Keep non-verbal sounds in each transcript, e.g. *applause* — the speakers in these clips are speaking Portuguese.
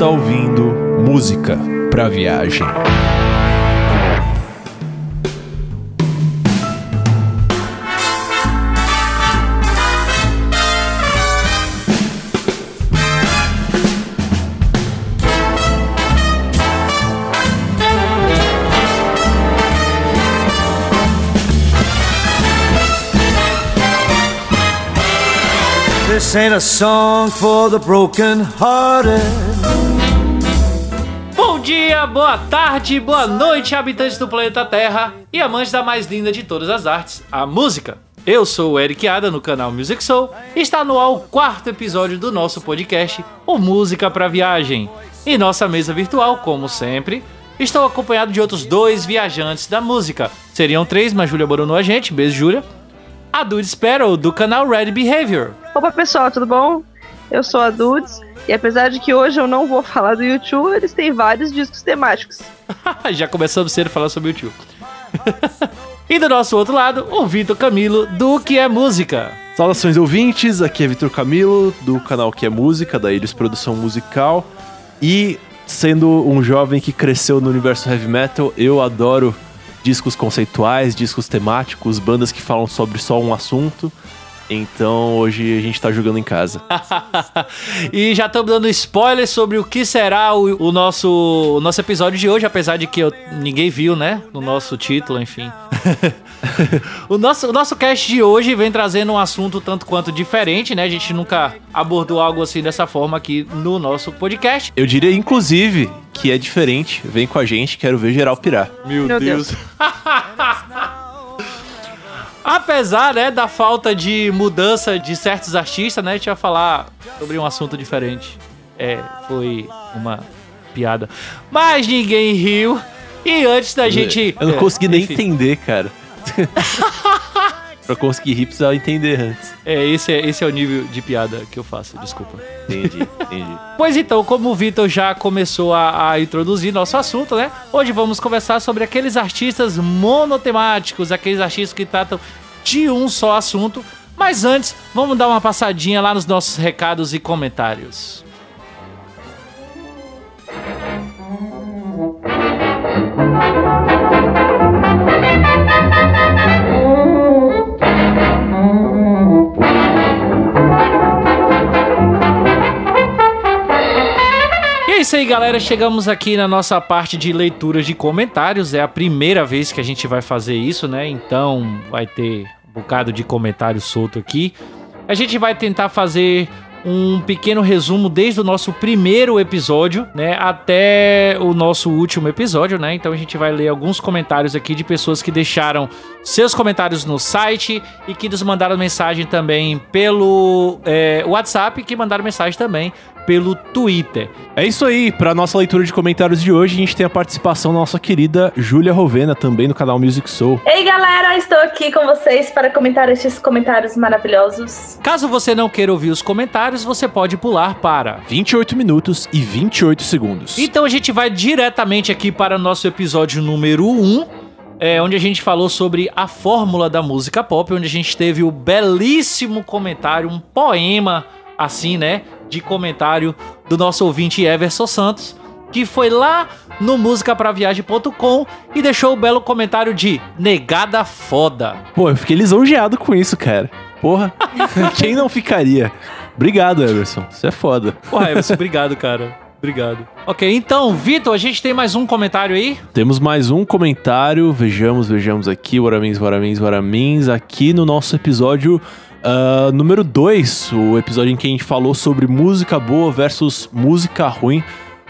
Está ouvindo Música para Viagem. This ain't a song for the broken hearted. Bom dia, boa tarde, boa noite, habitantes do planeta Terra e amantes da mais linda de todas as artes, a música. Eu sou o Eric Ada no canal Music Soul e está no ar o quarto episódio do nosso podcast, o Música para Viagem. Em nossa mesa virtual, como sempre, estou acompanhado de outros dois viajantes da música. Seriam três, mas Júlia abandou a gente. Beijo, Júlia. A Dude Sparrow, do canal Red Behavior. Opa pessoal, tudo bom? Eu sou a Dudes e apesar de que hoje eu não vou falar do YouTube, eles têm vários discos temáticos. *laughs* Já começamos cedo a falar sobre o YouTube. *laughs* e do nosso outro lado, o Vitor Camilo, do Que é Música. Saudações ouvintes, aqui é Vitor Camilo, do canal Que é Música, da Ilhos Produção Musical. E sendo um jovem que cresceu no universo heavy metal, eu adoro discos conceituais, discos temáticos, bandas que falam sobre só um assunto. Então hoje a gente tá jogando em casa. *laughs* e já estamos dando spoiler sobre o que será o, o, nosso, o nosso episódio de hoje, apesar de que eu, ninguém viu, né? No nosso título, enfim. *laughs* o, nosso, o nosso cast de hoje vem trazendo um assunto tanto quanto diferente, né? A gente nunca abordou algo assim dessa forma aqui no nosso podcast. Eu diria, inclusive, que é diferente. Vem com a gente, quero ver geral pirar. Meu, Meu Deus. Deus. *laughs* Apesar, né, da falta de mudança de certos artistas, né, a gente vai falar sobre um assunto diferente. É, foi uma piada. Mas ninguém riu. E antes da gente. Eu não consegui nem enfim. entender, cara. *laughs* pra conseguir rir, precisava entender antes. É esse, é, esse é o nível de piada que eu faço, desculpa. Entendi, entendi. *laughs* pois então, como o Vitor já começou a, a, introduzir nosso assunto, né? Hoje vamos conversar sobre aqueles artistas monotemáticos, aqueles artistas que tratam de um só assunto. Mas antes, vamos dar uma passadinha lá nos nossos recados e comentários. É isso aí, galera. Chegamos aqui na nossa parte de leituras de comentários. É a primeira vez que a gente vai fazer isso, né? Então vai ter um bocado de comentário solto aqui. A gente vai tentar fazer um pequeno resumo desde o nosso primeiro episódio, né, até o nosso último episódio, né? Então a gente vai ler alguns comentários aqui de pessoas que deixaram seus comentários no site e que nos mandaram mensagem também pelo é, WhatsApp, que mandaram mensagem também pelo Twitter. É isso aí, para nossa leitura de comentários de hoje, a gente tem a participação da nossa querida Júlia Rovena, também do canal Music Soul. Ei galera, estou aqui com vocês para comentar estes comentários maravilhosos. Caso você não queira ouvir os comentários, você pode pular para 28 minutos e 28 segundos. Então a gente vai diretamente aqui para o nosso episódio número 1. É, onde a gente falou sobre a fórmula da música pop, onde a gente teve o belíssimo comentário, um poema assim, né, de comentário do nosso ouvinte Everson Santos, que foi lá no musicapraviagem.com e deixou o belo comentário de negada foda. Pô, eu fiquei lisonjeado com isso, cara. Porra, *laughs* quem não ficaria? Obrigado, Everson. Você é foda. Porra, Everson, obrigado, cara. Obrigado. Ok, então, Vitor, a gente tem mais um comentário aí? Temos mais um comentário. Vejamos, vejamos aqui. Waramins, Waramins, Waramins. Aqui no nosso episódio Uh, número 2, o episódio em que a gente falou sobre música boa versus música ruim.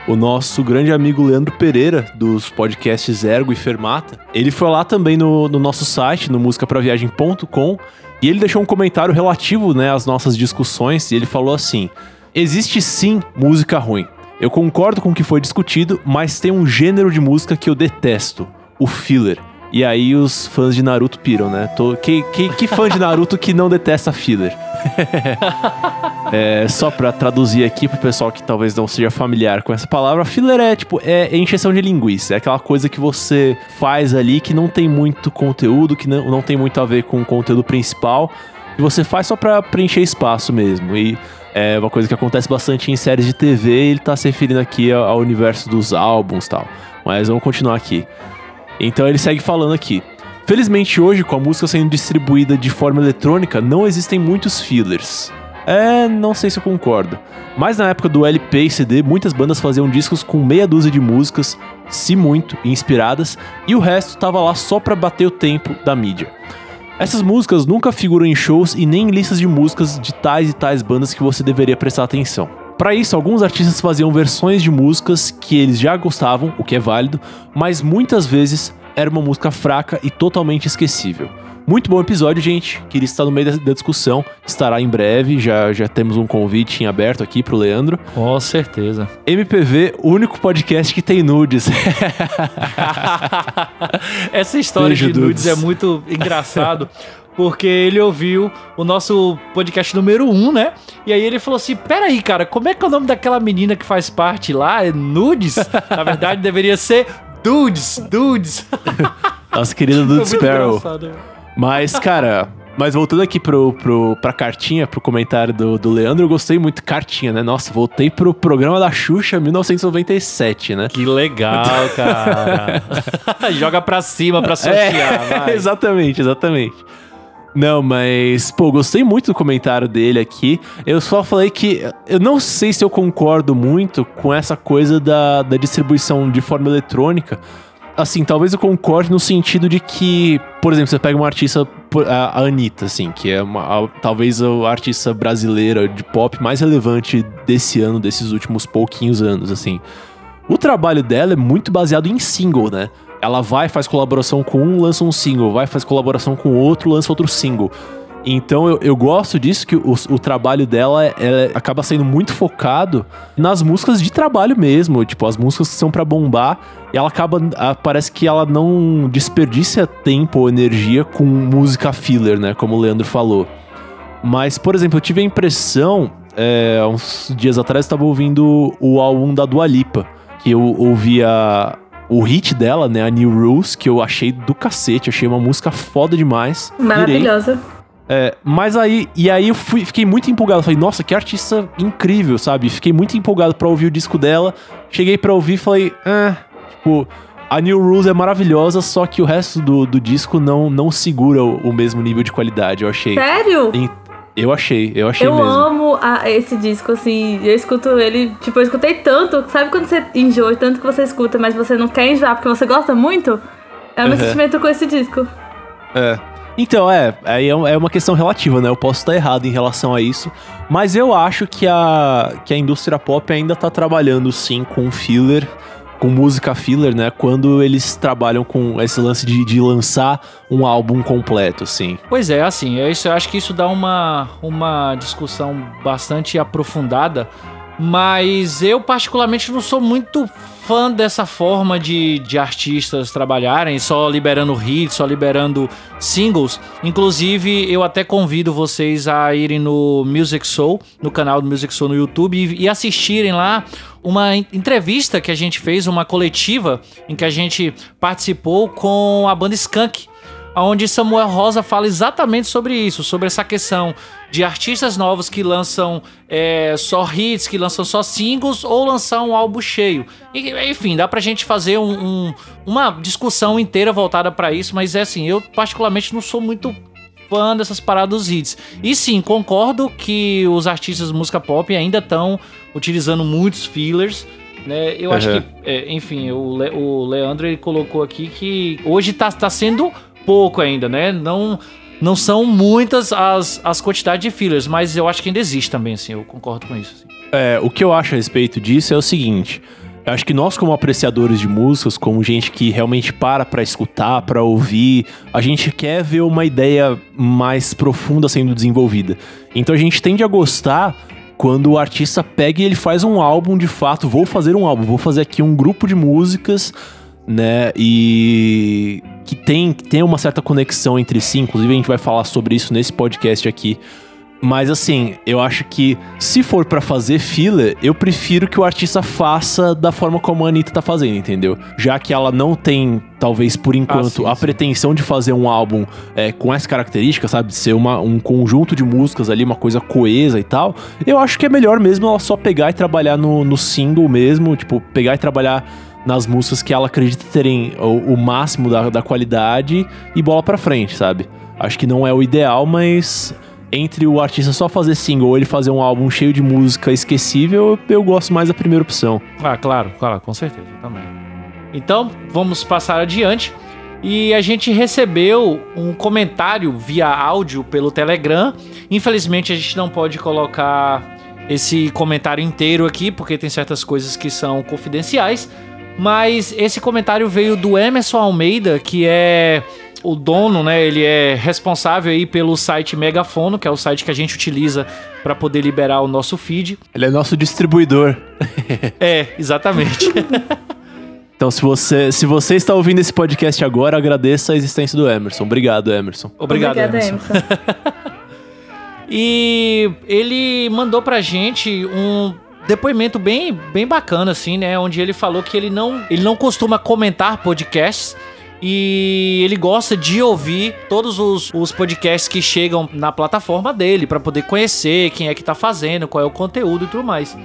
O nosso grande amigo Leandro Pereira, dos podcasts Ergo e Fermata, ele foi lá também no, no nosso site, no musicapraviagem.com, e ele deixou um comentário relativo né, às nossas discussões, e ele falou assim: Existe sim música ruim. Eu concordo com o que foi discutido, mas tem um gênero de música que eu detesto: o filler. E aí os fãs de Naruto piram, né? Tô, que, que, que fã de Naruto que não detesta filler? *laughs* é, só pra traduzir aqui pro pessoal que talvez não seja familiar com essa palavra, filler é tipo, é encheção de linguiça. É aquela coisa que você faz ali que não tem muito conteúdo, que não, não tem muito a ver com o conteúdo principal que você faz só pra preencher espaço mesmo. E é uma coisa que acontece bastante em séries de TV, e ele tá se referindo aqui ao, ao universo dos álbuns e tal. Mas vamos continuar aqui. Então ele segue falando aqui. Felizmente hoje, com a música sendo distribuída de forma eletrônica, não existem muitos fillers. É, não sei se eu concordo. Mas na época do LP e CD, muitas bandas faziam discos com meia dúzia de músicas, se muito, inspiradas, e o resto tava lá só pra bater o tempo da mídia. Essas músicas nunca figuram em shows e nem em listas de músicas de tais e tais bandas que você deveria prestar atenção. Para isso, alguns artistas faziam versões de músicas que eles já gostavam, o que é válido, mas muitas vezes era uma música fraca e totalmente esquecível. Muito bom episódio, gente. Queria estar no meio da, discussão. Estará em breve. Já, já temos um convite em aberto aqui pro Leandro. Com certeza. MPV, o único podcast que tem nudes. *laughs* Essa história Beijo, de nudes dudes. é muito engraçado. Porque ele ouviu o nosso podcast número 1, um, né? E aí ele falou assim: Peraí, cara, como é que é o nome daquela menina que faz parte lá? É Nudes? *laughs* Na verdade, deveria ser Dudes, Dudes. *laughs* Nossa querida Foi Dude muito Sparrow. Mas, cara, mas voltando aqui pro, pro, pra cartinha, pro comentário do, do Leandro, eu gostei muito. Cartinha, né? Nossa, voltei pro programa da Xuxa 1997, né? Que legal, cara. *laughs* Joga pra cima pra sortear, vai. exatamente, exatamente. Não, mas, pô, gostei muito do comentário dele aqui. Eu só falei que eu não sei se eu concordo muito com essa coisa da, da distribuição de forma eletrônica. Assim, talvez eu concorde no sentido de que, por exemplo, você pega uma artista, a Anitta, assim, que é uma, a- talvez a artista brasileira de pop mais relevante desse ano, desses últimos pouquinhos anos, assim. O trabalho dela é muito baseado em single, né? Ela vai, faz colaboração com um, lança um single, vai, faz colaboração com outro, lança outro single. Então eu, eu gosto disso, que o, o trabalho dela é- é- acaba sendo muito focado nas músicas de trabalho mesmo, tipo, as músicas que são pra bombar, e ela acaba, ah, parece que ela não desperdiça tempo ou energia com música filler, né, como o Leandro falou. Mas, por exemplo, eu tive a impressão, é, uns dias atrás, eu estava ouvindo o álbum da Dua Lipa, que eu ouvia o hit dela, né, a New Rules, que eu achei do cacete, achei uma música foda demais. Maravilhosa. É, mas aí, e aí eu fui, fiquei muito empolgado. Falei, nossa, que artista incrível, sabe? Fiquei muito empolgado pra ouvir o disco dela. Cheguei pra ouvir e falei, ah, tipo, a New Rules é maravilhosa, só que o resto do, do disco não, não segura o, o mesmo nível de qualidade, eu achei. Sério? Em- Eu achei, eu achei Eu mesmo. amo a- esse disco, assim. Eu escuto ele, tipo, eu escutei tanto. Sabe quando você enjoa tanto que você escuta, mas você não quer enjoar porque você gosta muito? É o meu Uhum. sentimento com esse disco. É. Então, é, aí é é uma questão relativa, né? Eu posso estar errado em relação a isso, mas eu acho que a, que a indústria pop ainda tá trabalhando sim com filler, com música filler, né? Quando eles trabalham com esse lance de, de lançar um álbum completo, assim. Pois é, assim, é isso, eu acho que isso dá uma, uma discussão bastante aprofundada, mas eu particularmente não sou muito fã dessa forma de, de artistas trabalharem, só liberando hits, só liberando singles. Inclusive, eu até convido vocês a irem no Music Soul, no canal do Music Soul no YouTube, e, e assistirem lá uma en- entrevista que a gente fez, uma coletiva, em que a gente participou com a banda Skunk onde Samuel Rosa fala exatamente sobre isso, sobre essa questão de artistas novos que lançam é, só hits, que lançam só singles ou lançar um álbum cheio. E, enfim, dá pra gente fazer um- um- uma discussão inteira voltada pra isso, mas é assim, eu particularmente não sou muito fã dessas paradas dos hits. E sim, concordo que os artistas de música pop ainda estão utilizando muitos fillers. Né? Eu acho Uhum. que, é, enfim, o, Le- o Leandro ele colocou aqui que hoje tá, tá sendo pouco ainda, né? Não, não são muitas as, as quantidades de fillers, mas eu acho que ainda existe também, assim, eu concordo com isso. assim. É, o que eu acho a respeito disso é o seguinte. Eu acho que nós, como apreciadores de músicas, como gente que realmente para pra escutar, pra ouvir, a gente quer ver uma ideia mais profunda sendo desenvolvida. Então a gente tende a gostar quando o artista pega e ele faz um álbum de fato. Vou fazer um álbum, vou fazer aqui um grupo de músicas, né? E que tem, tem uma certa conexão entre si. Inclusive, a gente vai falar sobre isso nesse podcast aqui. Mas assim, eu acho que se for pra fazer filler, eu prefiro que o artista faça da forma como a Anitta tá fazendo, entendeu? Já que ela não tem, talvez por enquanto, sim, a sim. pretensão de fazer um álbum é, com essa característica, sabe? De ser uma, um conjunto de músicas ali, uma coisa coesa e tal. Eu acho que é melhor mesmo ela só pegar e trabalhar no, no single mesmo, tipo, pegar e trabalhar nas músicas que ela acredita terem o, o máximo da, da qualidade e bola pra frente, sabe? Acho que não é o ideal, mas entre o artista só fazer single ou ele fazer um álbum cheio de música esquecível, eu gosto mais da primeira opção. Ah, claro, claro, com certeza, também. Então, vamos passar adiante. E a gente recebeu um comentário via áudio pelo Telegram. Infelizmente, a gente não pode colocar esse comentário inteiro aqui, porque tem certas coisas que são confidenciais. Mas esse comentário veio do Emerson Almeida, que é o dono, né? Ele é responsável aí pelo site Megafono, que é o site que a gente utiliza para poder liberar o nosso feed. Ele é nosso distribuidor. *laughs* É, exatamente. *laughs* Então, se você, se você está ouvindo esse podcast agora, agradeça a existência do Emerson. Obrigado, Emerson. Obrigado, Obrigada, Emerson. Emerson. *laughs* E ele mandou pra gente um depoimento bem, bem bacana, assim, né? Onde ele falou que ele não, ele não costuma comentar podcasts. E ele gosta de ouvir todos os, os podcasts que chegam na plataforma dele para poder conhecer quem é que tá fazendo, qual é o conteúdo e tudo mais.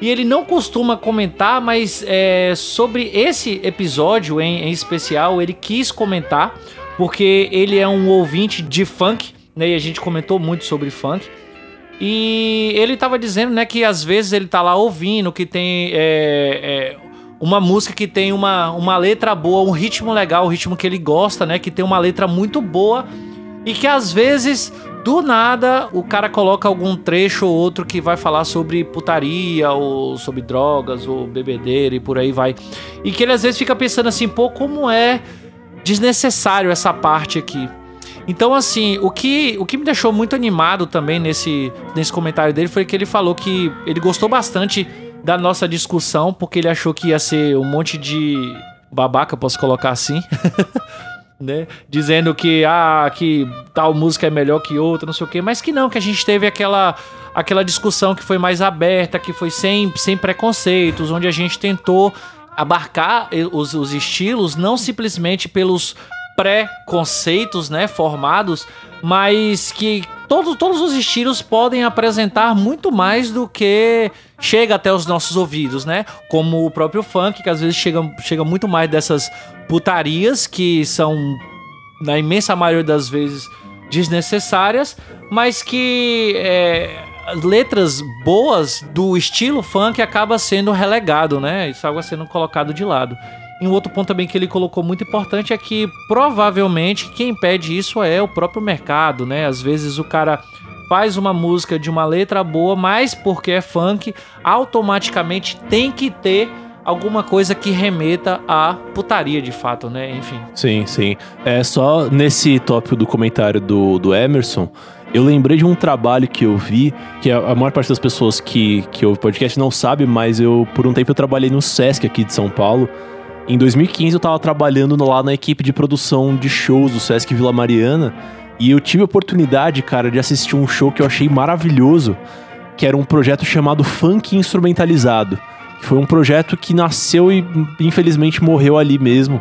E ele não costuma comentar, mas é, sobre esse episódio em, em especial, ele quis comentar, porque ele é um ouvinte de funk, né? E a gente comentou muito sobre funk. E ele tava dizendo, né, que às vezes ele tá lá ouvindo, que tem é, é, uma música que tem uma, uma letra boa, um ritmo legal, um ritmo que ele gosta, né, que tem uma letra muito boa, e que às vezes, do nada, o cara coloca algum trecho ou outro que vai falar sobre putaria, ou sobre drogas, ou bebedeira e por aí vai. E que ele às vezes fica pensando assim, pô, como é desnecessário essa parte aqui. Então, assim, o que, o que me deixou muito animado também nesse, nesse comentário dele foi que ele falou que ele gostou bastante da nossa discussão, porque ele achou que ia ser um monte de babaca, posso colocar assim, *laughs* né? Dizendo que, ah, que tal música é melhor que outra, não sei o quê, mas que não, que a gente teve aquela, aquela discussão que foi mais aberta, que foi sem, sem preconceitos, onde a gente tentou abarcar os, os estilos não simplesmente pelos pré-conceitos, né, formados, mas que todos, todos os estilos podem apresentar muito mais do que chega até os nossos ouvidos, né? Como o próprio funk, que às vezes chega, chega muito mais dessas putarias que são, na imensa maioria das vezes, desnecessárias, mas que é, as letras boas do estilo funk acaba sendo relegado, né? Isso acaba sendo colocado de lado. E um outro ponto também que ele colocou muito importante é que provavelmente quem impede isso é o próprio mercado, né? Às vezes o cara faz uma música de uma letra boa, mas porque é funk, automaticamente tem que ter alguma coisa que remeta à putaria de fato, né? Enfim. Sim, sim. É só nesse tópico do comentário do, do Emerson, eu lembrei de um trabalho que eu vi, que a, a maior parte das pessoas que, que ouve podcast não sabe, mas eu, por um tempo, eu trabalhei no Sesc aqui de São Paulo. Em 2015 eu tava trabalhando lá na equipe de produção de shows do Sesc Vila Mariana. E eu tive a oportunidade, cara, de assistir um show que eu achei maravilhoso, que era um projeto chamado Funk Instrumentalizado. Que foi um projeto que nasceu e infelizmente morreu ali mesmo.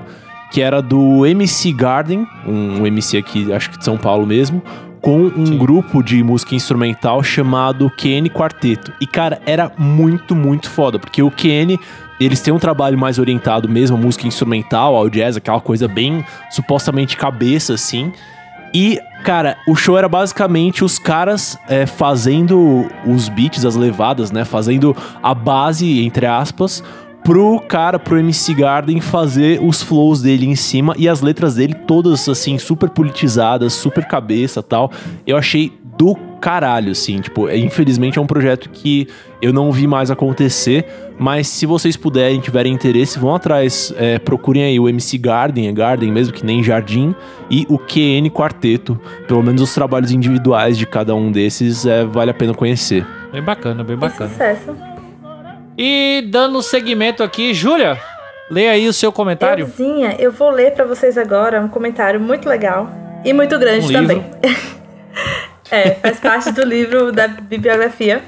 Que era do MC Garden, um, MC aqui, acho que de São Paulo mesmo, com um grupo de música instrumental chamado QN Quarteto. E, cara, era muito, muito foda, porque o QN, eles têm um trabalho mais orientado mesmo à música instrumental, ao jazz, aquela coisa bem supostamente cabeça, assim. E, cara, o show era basicamente os caras é, fazendo os beats, as levadas, né? Fazendo a base, entre aspas, pro cara, pro MC Garden fazer os flows dele em cima e as letras dele todas, assim, super politizadas, super cabeça tal. Eu achei do caralho, assim, tipo, é- infelizmente é um projeto que eu não vi mais acontecer, mas se vocês puderem, tiverem interesse, vão atrás, é, procurem aí o MC Garden, é Garden mesmo, que nem Jardim, e o QN Quarteto, pelo menos os trabalhos individuais de cada um desses, é, vale a pena conhecer. Bem bacana, bem Que bacana. sucesso. E dando seguimento aqui, Júlia, leia aí o seu comentário. Euzinha, eu vou ler pra vocês agora um comentário muito legal e muito grande Um também. *laughs* É, faz parte do livro da bibliografia.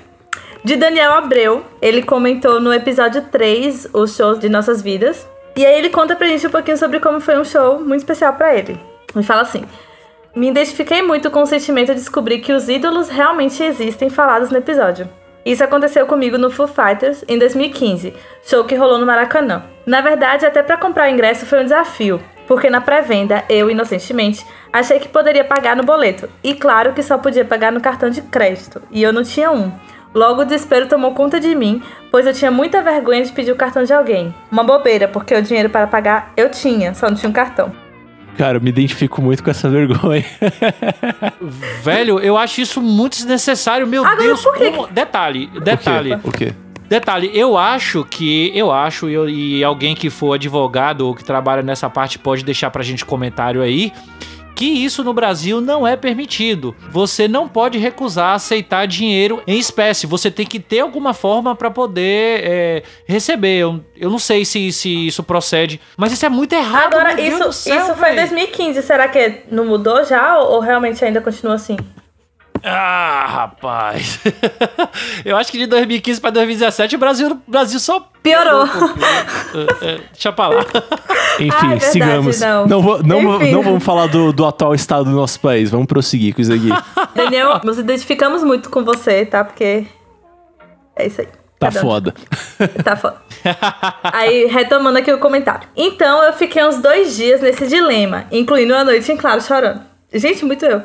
De Daniel Abreu, ele comentou no episódio 3 os shows de nossas vidas. E aí ele conta pra gente um pouquinho sobre como foi um show muito especial para ele. Ele fala assim: Me identifiquei muito com o sentimento de descobrir que os ídolos realmente existem falados no episódio. Isso aconteceu comigo no Foo Fighters em 2015, show que rolou no Maracanã. Na verdade, até para comprar o ingresso foi um desafio, porque na pré-venda, eu, inocentemente, achei que poderia pagar no boleto. E claro que só podia pagar no cartão de crédito, e eu não tinha um. Logo o desespero tomou conta de mim, pois eu tinha muita vergonha de pedir o cartão de alguém. Uma bobeira, porque o dinheiro para pagar eu tinha, só não tinha um cartão. Cara, eu me identifico muito com essa vergonha. Velho, eu acho isso muito desnecessário, meu Agora, Deus. por que como- Detalhe, detalhe. O quê? Detalhe, eu acho que, eu acho, e eu- e alguém que for advogado ou que trabalha nessa parte pode deixar pra gente comentário aí, que isso no Brasil não é permitido. Você não pode recusar aceitar dinheiro em espécie. Você tem que ter alguma forma pra poder é, receber. Eu, eu não sei se, se isso procede, mas isso é muito errado. Agora, isso, céu, isso foi véi. 2015. Será que não mudou já ou, ou realmente ainda continua assim? Ah, rapaz. *laughs* eu acho que de 2015 pra 2017 o Brasil, o Brasil só Piorou. É, é, deixa pra lá. *laughs* Enfim, Ah, é verdade, sigamos. não. vou- não, vou- Enfim. não vamos falar do, do atual estado do nosso país. Vamos prosseguir com isso aqui. *laughs* Daniel, nos identificamos muito com você, tá? Porque é isso aí. Tá um. foda. Tá foda. Aí, retomando aqui o comentário. Então, eu fiquei uns dois dias nesse dilema, incluindo uma noite em claro chorando. Gente, muito eu.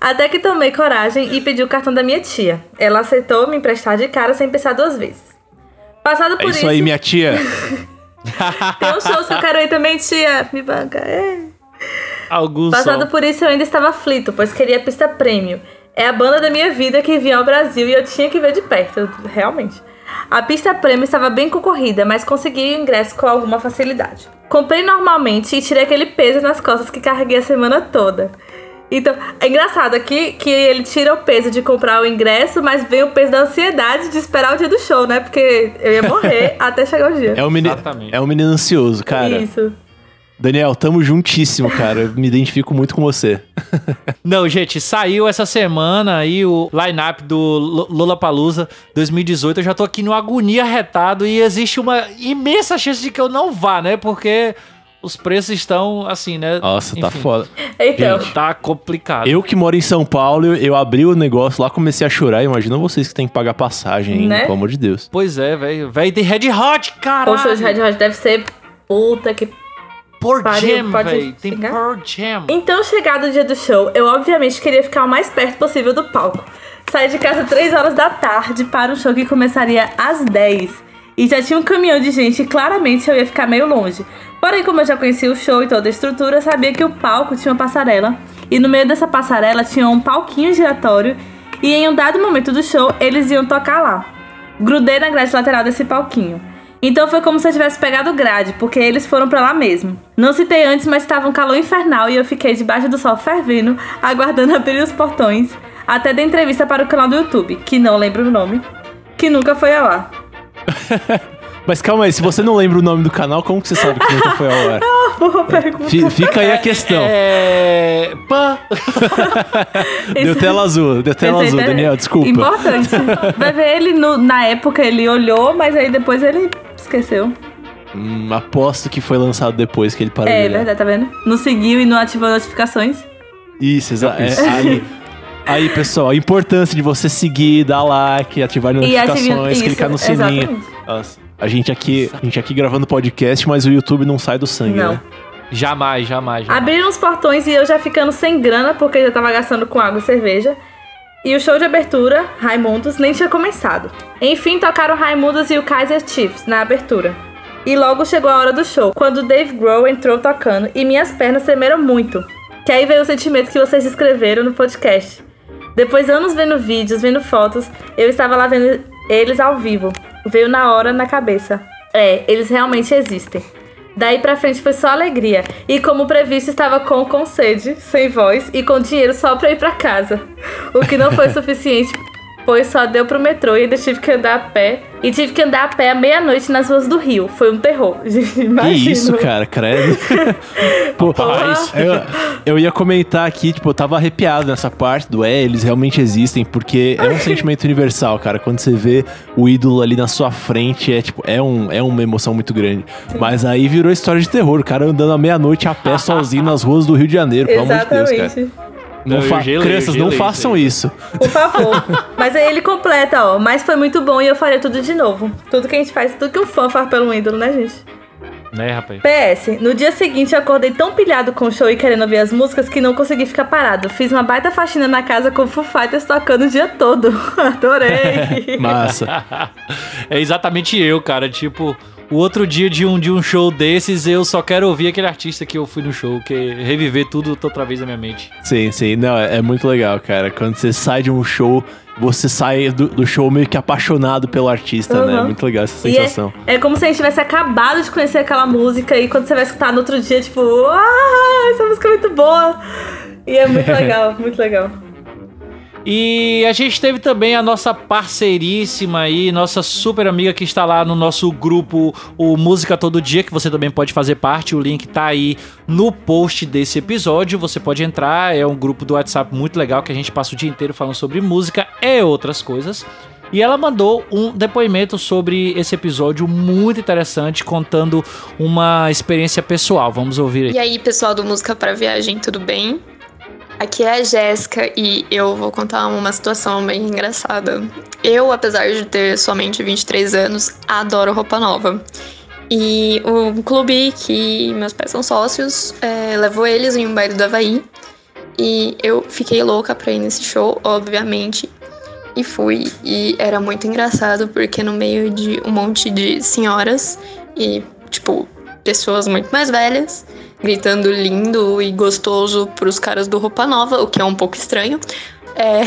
Até que tomei coragem e pedi o cartão da minha tia. Ela aceitou me emprestar de cara sem pensar duas vezes. Passado por É isso aí, minha tia. *laughs* tem um show que eu quero ir também, tia. Me banca. É. Alguns Passado só. por isso, eu ainda estava aflito, pois queria pista prêmio. É a banda da minha vida que vinha ao Brasil e eu tinha que ver de perto, realmente. A pista prêmio estava bem concorrida, mas consegui o ingresso com alguma facilidade. Comprei normalmente e tirei aquele peso nas costas que carreguei a semana toda. Então, é engraçado aqui que ele tira o peso de comprar o ingresso, mas vem o peso da ansiedade de esperar o dia do show, né? Porque eu ia morrer *laughs* até chegar o dia. É um, menino, Exatamente. é um menino ansioso, cara. Isso. Daniel, tamo juntíssimo, cara. Eu Me identifico muito com você. *laughs* Não, gente, saiu essa semana aí o line-up do Lo- Lollapalooza 2018. Eu já tô aqui no agonia retado e existe uma imensa chance de que eu não vá, né? Porque os preços estão assim, né? Nossa, tá Enfim, foda. Então, Tá complicado. Eu que moro em São Paulo, eu, abri o negócio lá, comecei a chorar. Imagina vocês que tem que pagar passagem, hein? Né? Pelo amor de Deus. Pois é, velho. Velho, tem Red Hot, cara. o show de Red Hot deve ser puta que Pariu, Jam, pode velho. Tem? Pearl Jam. Então, chegado o dia do show, eu obviamente queria ficar o mais perto possível do palco. Saí de casa 3 horas da tarde para um show que começaria às 10. E já tinha um caminhão de gente e claramente eu ia ficar meio longe. Porém, como eu já conhecia o show e toda a estrutura, sabia que o palco tinha uma passarela. E no meio dessa passarela tinha um palquinho giratório. E em um dado momento do show, eles iam tocar lá. Grudei na grade lateral desse palquinho. Então foi como se eu tivesse pegado grade, porque eles foram pra lá mesmo. Não citei antes, mas estava um calor infernal e eu fiquei debaixo do sol fervendo, aguardando *laughs* abrir os portões, até da entrevista para o canal do YouTube, que não lembro o nome, que nunca foi ao ar. *laughs* Mas calma aí, se você não lembra o nome do canal, como que você sabe que nunca foi ao ar? *laughs* Boa pergunta. Fi- Fica aí a questão. É. Pã. *laughs* Deu tela azul, deu tela Esse azul, tá Daniel, desculpa. Importante. Vai ver ele no- na época ele olhou, mas aí depois ele esqueceu. Hum, aposto que foi lançado depois que ele parou É de olhar. verdade, tá vendo? Não seguiu e não ativou notificações. Isso, exato. aí, aí, pessoal, a importância de você seguir, dar like, ativar E notificações, ativar- isso, clicar no sininho. exatamente. Nossa, a gente aqui, a gente aqui gravando podcast, mas o YouTube não sai do sangue, Não. né? Jamais, jamais. jamais. Abriram os portões e eu já ficando sem grana, porque já tava gastando com água e cerveja. E o show de abertura, Raimundos, nem tinha começado. Enfim, tocaram Raimundos e o Kaiser Chiefs na abertura. E logo chegou a hora do show, quando o Dave Grohl entrou tocando e minhas pernas tremeram muito. Que aí veio o sentimento que vocês descreveram no podcast. Depois anos vendo vídeos, vendo fotos, eu estava lá vendo eles ao vivo. Veio na hora na cabeça. É, eles realmente existem. Daí pra frente foi só alegria. E como previsto, estava com, com sede, sem voz e com dinheiro só pra ir pra casa. O que não foi *laughs* suficiente depois só deu pro metrô e ainda tive que andar a pé. E tive que andar a pé à meia-noite nas ruas do Rio. Foi um terror. *laughs* Que Imagina. isso, cara, credo. *laughs* Pô, Rapaz. eu, eu ia comentar aqui, tipo, eu tava arrepiado nessa parte do é, eles realmente existem, porque é um sentimento universal, cara. Quando você vê o ídolo ali na sua frente, é tipo, é, um, é uma emoção muito grande. Mas aí virou história de terror, o cara andando à meia-noite a pé *laughs* sozinho nas ruas do Rio de Janeiro, pelo amor de Deus, cara. Não Não, gelei, Crianças, não façam isso isso. Por favor. *laughs* Mas aí ele completa, ó. Mas foi muito bom e eu faria tudo de novo. Tudo que a gente faz, tudo que um fã faz pelo ídolo, né, gente? Né, rapaz? PS, no dia seguinte eu acordei tão pilhado com o show e querendo ouvir as músicas que não consegui ficar parado. Fiz uma baita faxina na casa com Foo Fighters tocando o dia todo. *laughs* Adorei. Massa. *laughs* É exatamente eu, cara. Tipo, o outro dia de um, de um show desses, eu só quero ouvir aquele artista que eu fui no show, que é reviver tudo outra vez na minha mente. Sim, sim. Não, é, é muito legal, cara. Quando você sai de um show, você sai do, do show meio que apaixonado pelo artista, né? É Uhum. muito legal essa E sensação. é, é como se a gente tivesse acabado de conhecer aquela música e quando você vai escutar no outro dia, tipo, ah, essa música é muito boa. E é muito *laughs* legal, muito legal. E a gente teve também a nossa parceiríssima aí, nossa super amiga que está lá no nosso grupo, o Música Todo Dia, que você também pode fazer parte. O link tá aí no post desse episódio. Você pode entrar, é um grupo do WhatsApp muito legal que a gente passa o dia inteiro falando sobre música e outras coisas. E ela mandou um depoimento sobre esse episódio muito interessante, contando uma experiência pessoal. Vamos ouvir aí. E aí, pessoal do Música para Viagem, tudo bem? Aqui é a Jéssica e eu vou contar uma situação bem engraçada. Eu, apesar de ter somente 23 anos, adoro roupa nova. E o clube que meus pais são sócios é, levou eles em um baile do Havaí. E eu fiquei louca pra ir nesse show, obviamente. E fui. E era muito engraçado porque no meio de um monte de senhoras e, tipo, pessoas muito mais velhas, gritando lindo e gostoso pros caras do Roupa Nova, o que é um pouco estranho. É,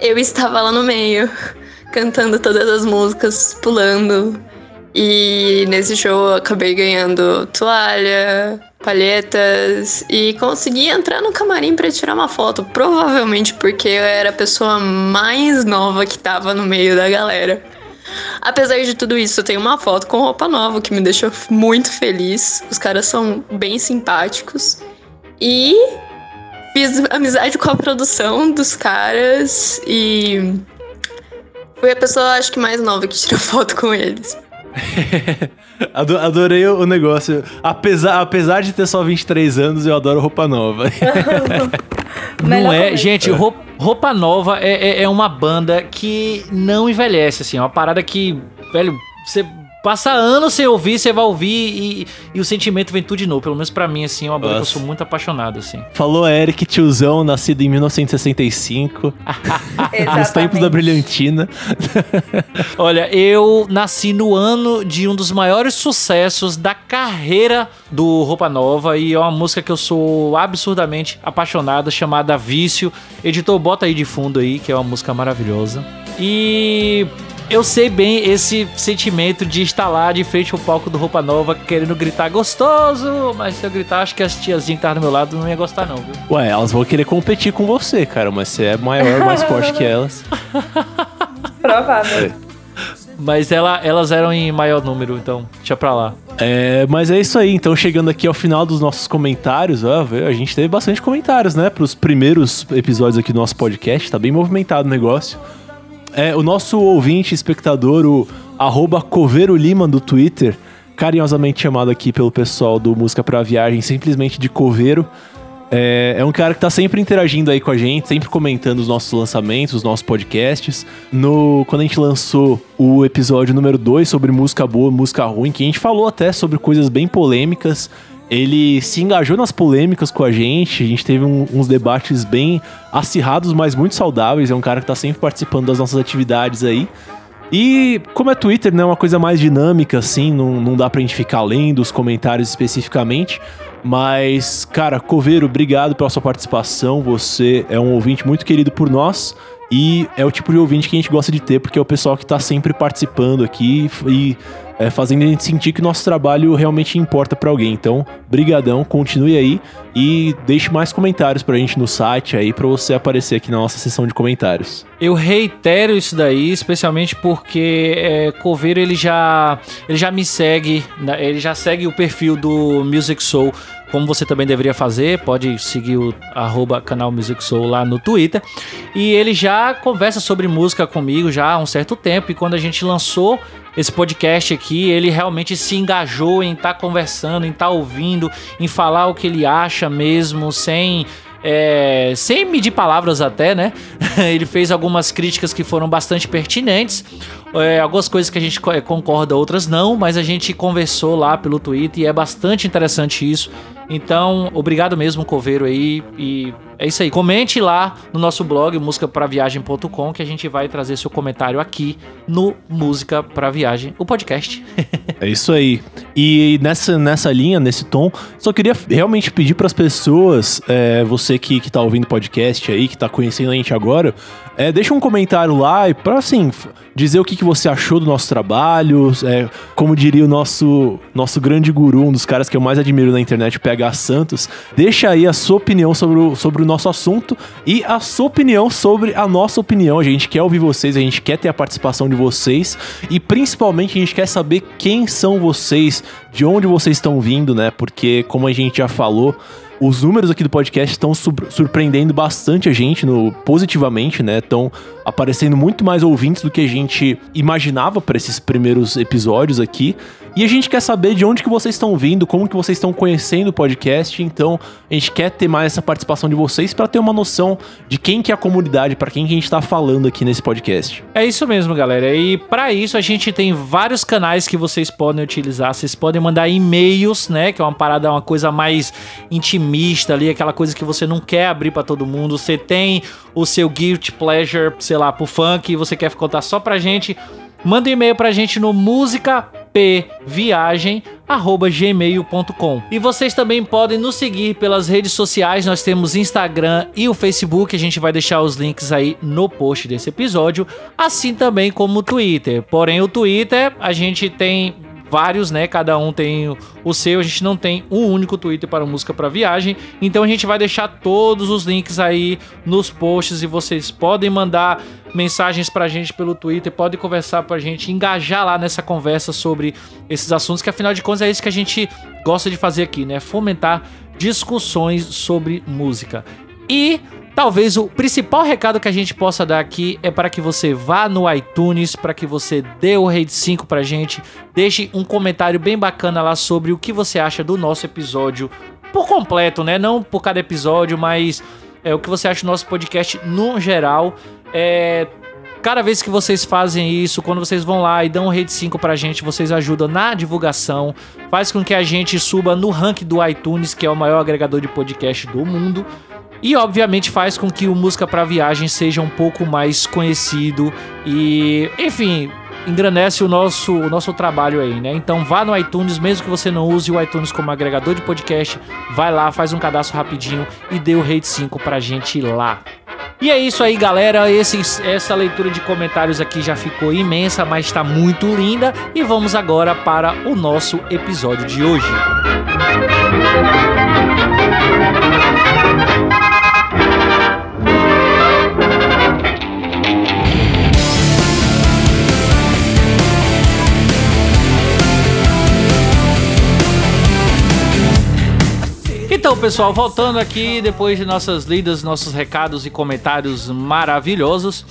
*laughs* eu estava lá no meio, cantando todas as músicas, pulando. E nesse show eu acabei ganhando toalha, palhetas e consegui entrar no camarim para tirar uma foto, provavelmente porque eu era a pessoa mais nova que tava no meio da galera. Apesar de tudo isso, eu tenho uma foto com roupa nova que me deixou muito feliz. Os caras são bem simpáticos. E fiz amizade com a produção dos caras e fui a pessoa, acho que mais nova que tirou *laughs* foto com eles. *laughs* Ado- Adorei o negócio. Apesar, apesar de ter só 23 anos, eu adoro roupa nova. *laughs* Não é, gente, Roupa, Roupa Nova é, é, é uma banda que não envelhece, assim, é uma parada que, velho, você passa anos sem ouvir, você vai ouvir e, e o sentimento vem tudo de novo. Pelo menos pra mim, assim, é uma banda que eu Nossa. sou muito apaixonado, assim. Falou Eric Tiozão, nascido em 1965, *laughs* nos tempos da Brilhantina. *laughs* Olha, eu nasci no ano de um dos maiores sucessos da carreira do Roupa Nova e é uma música que eu sou absurdamente apaixonado, chamada Vício. Editor, bota aí de fundo aí, que é uma música maravilhosa. E eu sei bem esse sentimento de estar lá de frente ao palco do Roupa Nova querendo gritar gostoso, mas se eu gritar, acho que as tiazinhas que estavam do meu lado não ia gostar não, viu? Ué, elas vão querer competir com você, cara, mas você é maior, mais forte que elas. *laughs* Provável. Mas ela, elas eram em maior número, então deixa pra lá. É, mas é isso aí, então chegando aqui ao final dos nossos comentários, ó, a gente teve bastante comentários, né, pros primeiros episódios aqui do nosso podcast, tá bem movimentado o negócio. É, o nosso ouvinte, espectador, o arroba Coveiro Lima do Twitter, carinhosamente chamado aqui pelo pessoal do Música pra Viagem, simplesmente de Coveiro, é, é um cara que tá sempre interagindo aí com a gente, sempre comentando os nossos lançamentos, os nossos podcasts. No, quando a gente lançou o episódio número 2 sobre música boa, música ruim, que a gente falou até sobre coisas bem polêmicas, ele se engajou nas polêmicas com a gente, a gente teve um- uns debates bem acirrados, mas muito saudáveis. É um cara que tá sempre participando das nossas atividades aí. E como é Twitter, né, uma coisa mais dinâmica, assim, não, não dá pra gente ficar lendo os comentários especificamente. Mas, cara, Coveiro, obrigado pela sua participação. Você é um ouvinte muito querido por nós. E é o tipo de ouvinte que a gente gosta de ter, porque é o pessoal que tá sempre participando aqui e é, fazendo a gente sentir que o nosso trabalho realmente importa para alguém. Então, brigadão, continue aí e deixe mais comentários pra gente no site aí para você aparecer aqui na nossa sessão de comentários. Eu reitero isso daí, especialmente porque é, Coveiro ele já ele já me segue, né, ele já segue o perfil do Music Soul, como você também deveria fazer, pode seguir o arroba canal Music Soul lá no Twitter. E ele já conversa sobre música comigo já há um certo tempo. E quando a gente lançou esse podcast aqui, ele realmente se engajou em estar tá conversando, em estar tá ouvindo, em falar o que ele acha mesmo, sem é, sem medir palavras até, né? *laughs* Ele fez algumas críticas que foram bastante pertinentes. É, algumas coisas que a gente concorda, outras não, mas a gente conversou lá pelo Twitter e é bastante interessante isso. Então, obrigado mesmo, Coveiro aí. E é isso aí. Comente lá no nosso blog, musicapraviagem.com, que a gente vai trazer seu comentário aqui no Música pra Viagem, o podcast. *laughs* é isso aí. E nessa, nessa linha, nesse tom, só queria realmente pedir para as pessoas, é, você que, que tá ouvindo podcast aí, que tá conhecendo a gente agora, é, deixa um comentário lá e pra, assim, dizer o que, que você achou do nosso trabalho. É, como diria o nosso, nosso grande guru, um dos caras que eu mais admiro na internet, o PH Santos. Deixa aí a sua opinião sobre o, sobre o nosso assunto e a sua opinião sobre a nossa opinião. A gente quer ouvir vocês, a gente quer ter a participação de vocês e principalmente a gente quer saber quem são vocês, de onde vocês estão vindo, né? Porque, como a gente já falou, os números aqui do podcast estão surpreendendo bastante a gente no, positivamente, né? Estão aparecendo muito mais ouvintes do que a gente imaginava para esses primeiros episódios aqui. E a gente quer saber de onde que vocês estão vindo, como que vocês estão conhecendo o podcast. Então, a gente quer ter mais essa participação de vocês para ter uma noção de quem que é a comunidade, para quem que a gente está falando aqui nesse podcast. É isso mesmo, galera. E para isso a gente tem vários canais que vocês podem utilizar. Vocês podem mandar e-mails, né, que é uma parada, uma coisa mais intimista ali, aquela coisa que você não quer abrir para todo mundo. Você tem o seu guilty pleasure, sei lá, pro funk, e você quer contar só pra gente Manda um e-mail pra gente no musicapviagem@gmail.com. E vocês também podem nos seguir pelas redes sociais, nós temos Instagram e o Facebook, a gente vai deixar os links aí no post desse episódio, assim também como o Twitter. Porém, o Twitter a gente tem vários, né? Cada um tem o seu. A gente não tem um único Twitter para música para viagem. Então a gente vai deixar todos os links aí nos posts e vocês podem mandar mensagens pra gente pelo Twitter, podem conversar pra gente, engajar lá nessa conversa sobre esses assuntos, que afinal de contas é isso que a gente gosta de fazer aqui, né? Fomentar discussões sobre música. E Talvez o principal recado que a gente possa dar aqui é para que você vá no iTunes, para que você dê o Rate 5 pra gente, deixe um comentário bem bacana lá sobre o que você acha do nosso episódio por completo, né? Não por cada episódio, mas é o que você acha do nosso podcast no geral. É, Cada vez que vocês fazem isso, quando vocês vão lá e dão um rate 5 pra gente, vocês ajudam na divulgação, faz com que a gente suba no ranking do iTunes, que é o maior agregador de podcast do mundo. E obviamente faz com que o Música para Viagem seja um pouco mais conhecido e, enfim, engrandece o nosso, o nosso trabalho aí, né? Então vá no iTunes, mesmo que você não use o iTunes como agregador de podcast, vai lá, faz um cadastro rapidinho e dê o rate 5 pra gente lá. E é isso aí, galera. Esse, essa leitura de comentários aqui já ficou imensa, mas está muito linda. E vamos agora para o nosso episódio de hoje. Então, pessoal, voltando aqui depois de nossas lidas, nossos recados e comentários maravilhosos,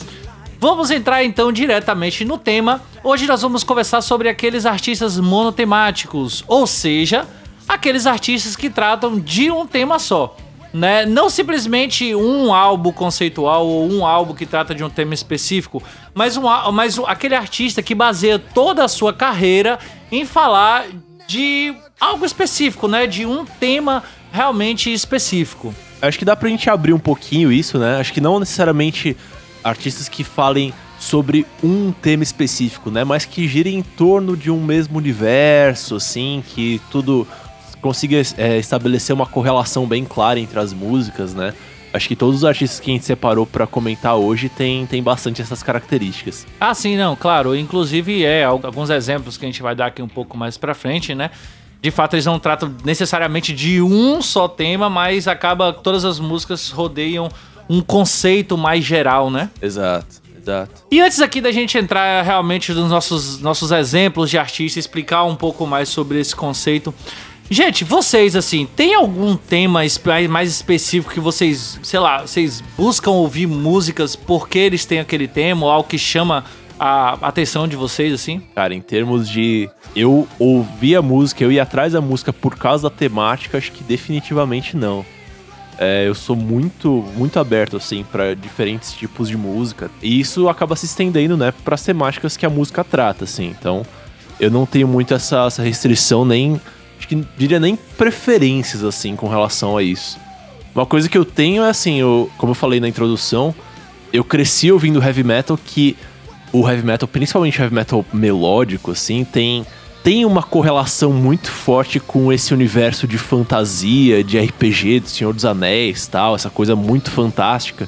vamos entrar então diretamente no tema. Hoje nós vamos conversar sobre aqueles artistas monotemáticos, ou seja, aqueles artistas que tratam de um tema só. Né? Não simplesmente um álbum conceitual ou um álbum que trata de um tema específico, mas, um, mas aquele artista que baseia toda a sua carreira em falar de algo específico, né? De um tema realmente específico. Acho que dá pra gente abrir um pouquinho isso, né? Acho que não necessariamente artistas que falem sobre um tema específico, né? Mas que girem em torno de um mesmo universo, assim, que tudo consiga é, estabelecer uma correlação bem clara entre as músicas, né? Acho que todos os artistas que a gente separou pra comentar hoje tem, tem bastante essas características. Ah, sim, não, claro. Inclusive, é, al- alguns exemplos que a gente vai dar aqui um pouco mais pra frente, né? De fato, eles não tratam necessariamente de um só tema, mas acaba todas as músicas rodeiam um conceito mais geral, né? Exato, exato. E antes aqui da gente entrar realmente nos nossos, nossos exemplos de artista, explicar um pouco mais sobre esse conceito. Gente, vocês, assim, tem algum tema mais específico que vocês, sei lá, vocês buscam ouvir músicas porque eles têm aquele tema ou algo que chama a atenção de vocês, assim? Cara, em termos de. Eu ouvir a música, eu ia atrás da música por causa da temática, acho que definitivamente não. É, eu sou muito, muito aberto, assim, pra diferentes tipos de música. E isso acaba se estendendo, né, pras temáticas que a música trata, assim. Então, eu não tenho muito essa, essa restrição, nem. Acho que diria nem preferências, assim, com relação a isso. Uma coisa que eu tenho é assim, eu, como eu falei na introdução, eu cresci ouvindo heavy metal que o heavy metal, principalmente heavy metal melódico, assim, tem, tem uma correlação muito forte com esse universo de fantasia, de RPG, do Senhor dos Anéis tal, essa coisa muito fantástica.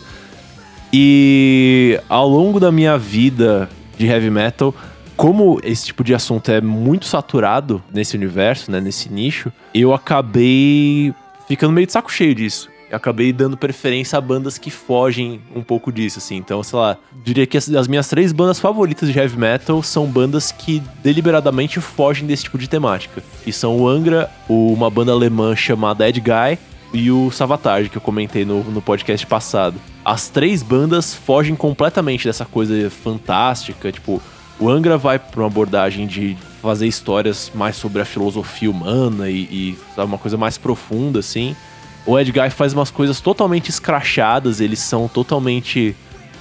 E ao longo da minha vida de heavy metal, como esse tipo de assunto é muito saturado nesse universo, né, nesse nicho, eu acabei ficando meio de saco cheio disso. Acabei dando preferência a bandas que fogem um pouco disso, assim. Então, sei lá, diria que as, as minhas três bandas favoritas de heavy metal são bandas que deliberadamente fogem desse tipo de temática. Que são o Angra, uma banda alemã chamada Ed Guy e o Savatage, que eu comentei no, no podcast passado. As três bandas fogem completamente dessa coisa fantástica, tipo, o Angra vai pra uma abordagem de fazer histórias mais sobre a filosofia humana e, e sabe, uma coisa mais profunda, assim. O Ed Guy faz umas coisas totalmente escrachadas, eles são totalmente.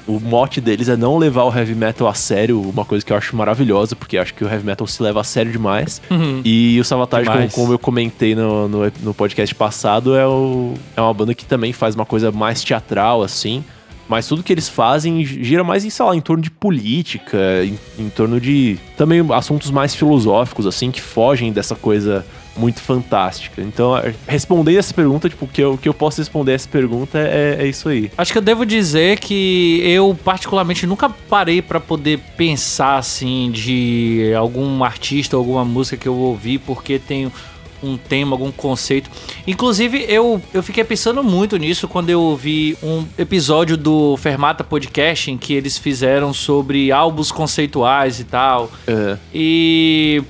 O mote deles é não levar o heavy metal a sério, uma coisa que eu acho maravilhosa, porque acho que o heavy metal se leva a sério demais. E o Savatage, como, como eu comentei no, no, no podcast passado, é, o, é uma banda que também faz uma coisa mais teatral, assim. Mas tudo que eles fazem gira mais em, sei lá, em torno de política, em, em torno de também assuntos mais filosóficos, assim, que fogem dessa coisa muito fantástica. Então, é, respondendo essa pergunta, tipo, o que eu, o que eu posso responder a essa pergunta é, é isso aí. Acho que eu devo dizer que eu, particularmente, nunca parei pra poder pensar, assim, de algum artista, alguma música que eu ouvi, porque tem um tema, algum conceito. Inclusive, eu, eu fiquei pensando muito nisso quando eu ouvi um episódio do Fermata Podcast, em que eles fizeram sobre álbuns conceituais e tal. É, E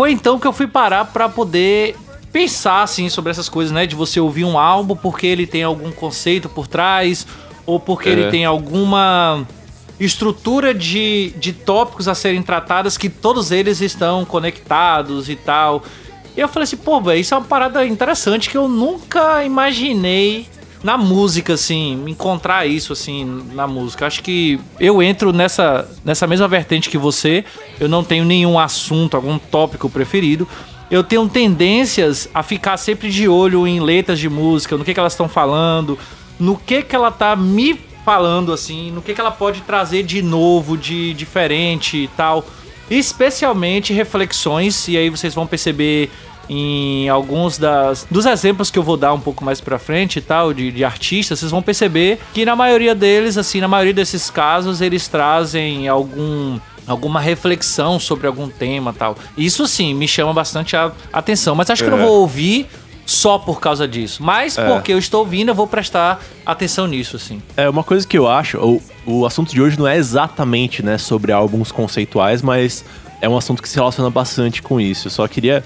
foi então que eu fui parar pra poder pensar assim sobre essas coisas, né, de você ouvir um álbum porque ele tem algum conceito por trás ou porque É. ele tem alguma estrutura de, de tópicos a serem tratadas que todos eles estão conectados e tal. E eu falei assim, pô, velho, isso é uma parada interessante que eu nunca imaginei na música, assim, encontrar isso, assim, na música. Acho que eu entro nessa, nessa mesma vertente que você. Eu não tenho nenhum assunto, algum tópico preferido. Eu tenho tendências a ficar sempre de olho em letras de música, no que, que elas estão falando, no que, que ela tá me falando, assim, no que, que ela pode trazer de novo, de diferente e tal. Especialmente reflexões, e aí vocês vão perceber em alguns das, dos exemplos que eu vou dar um pouco mais pra frente e tal, de, de artistas, vocês vão perceber que na maioria deles, assim, na maioria desses casos, eles trazem algum alguma reflexão sobre algum tema tal. Isso sim me chama bastante a atenção, mas acho que eu não É. vou ouvir só por causa disso, mas É. porque eu estou ouvindo, eu vou prestar atenção nisso, assim. É, uma coisa que eu acho, o, o assunto de hoje não é exatamente, né, sobre álbuns conceituais, mas é um assunto que se relaciona bastante com isso. Eu só queria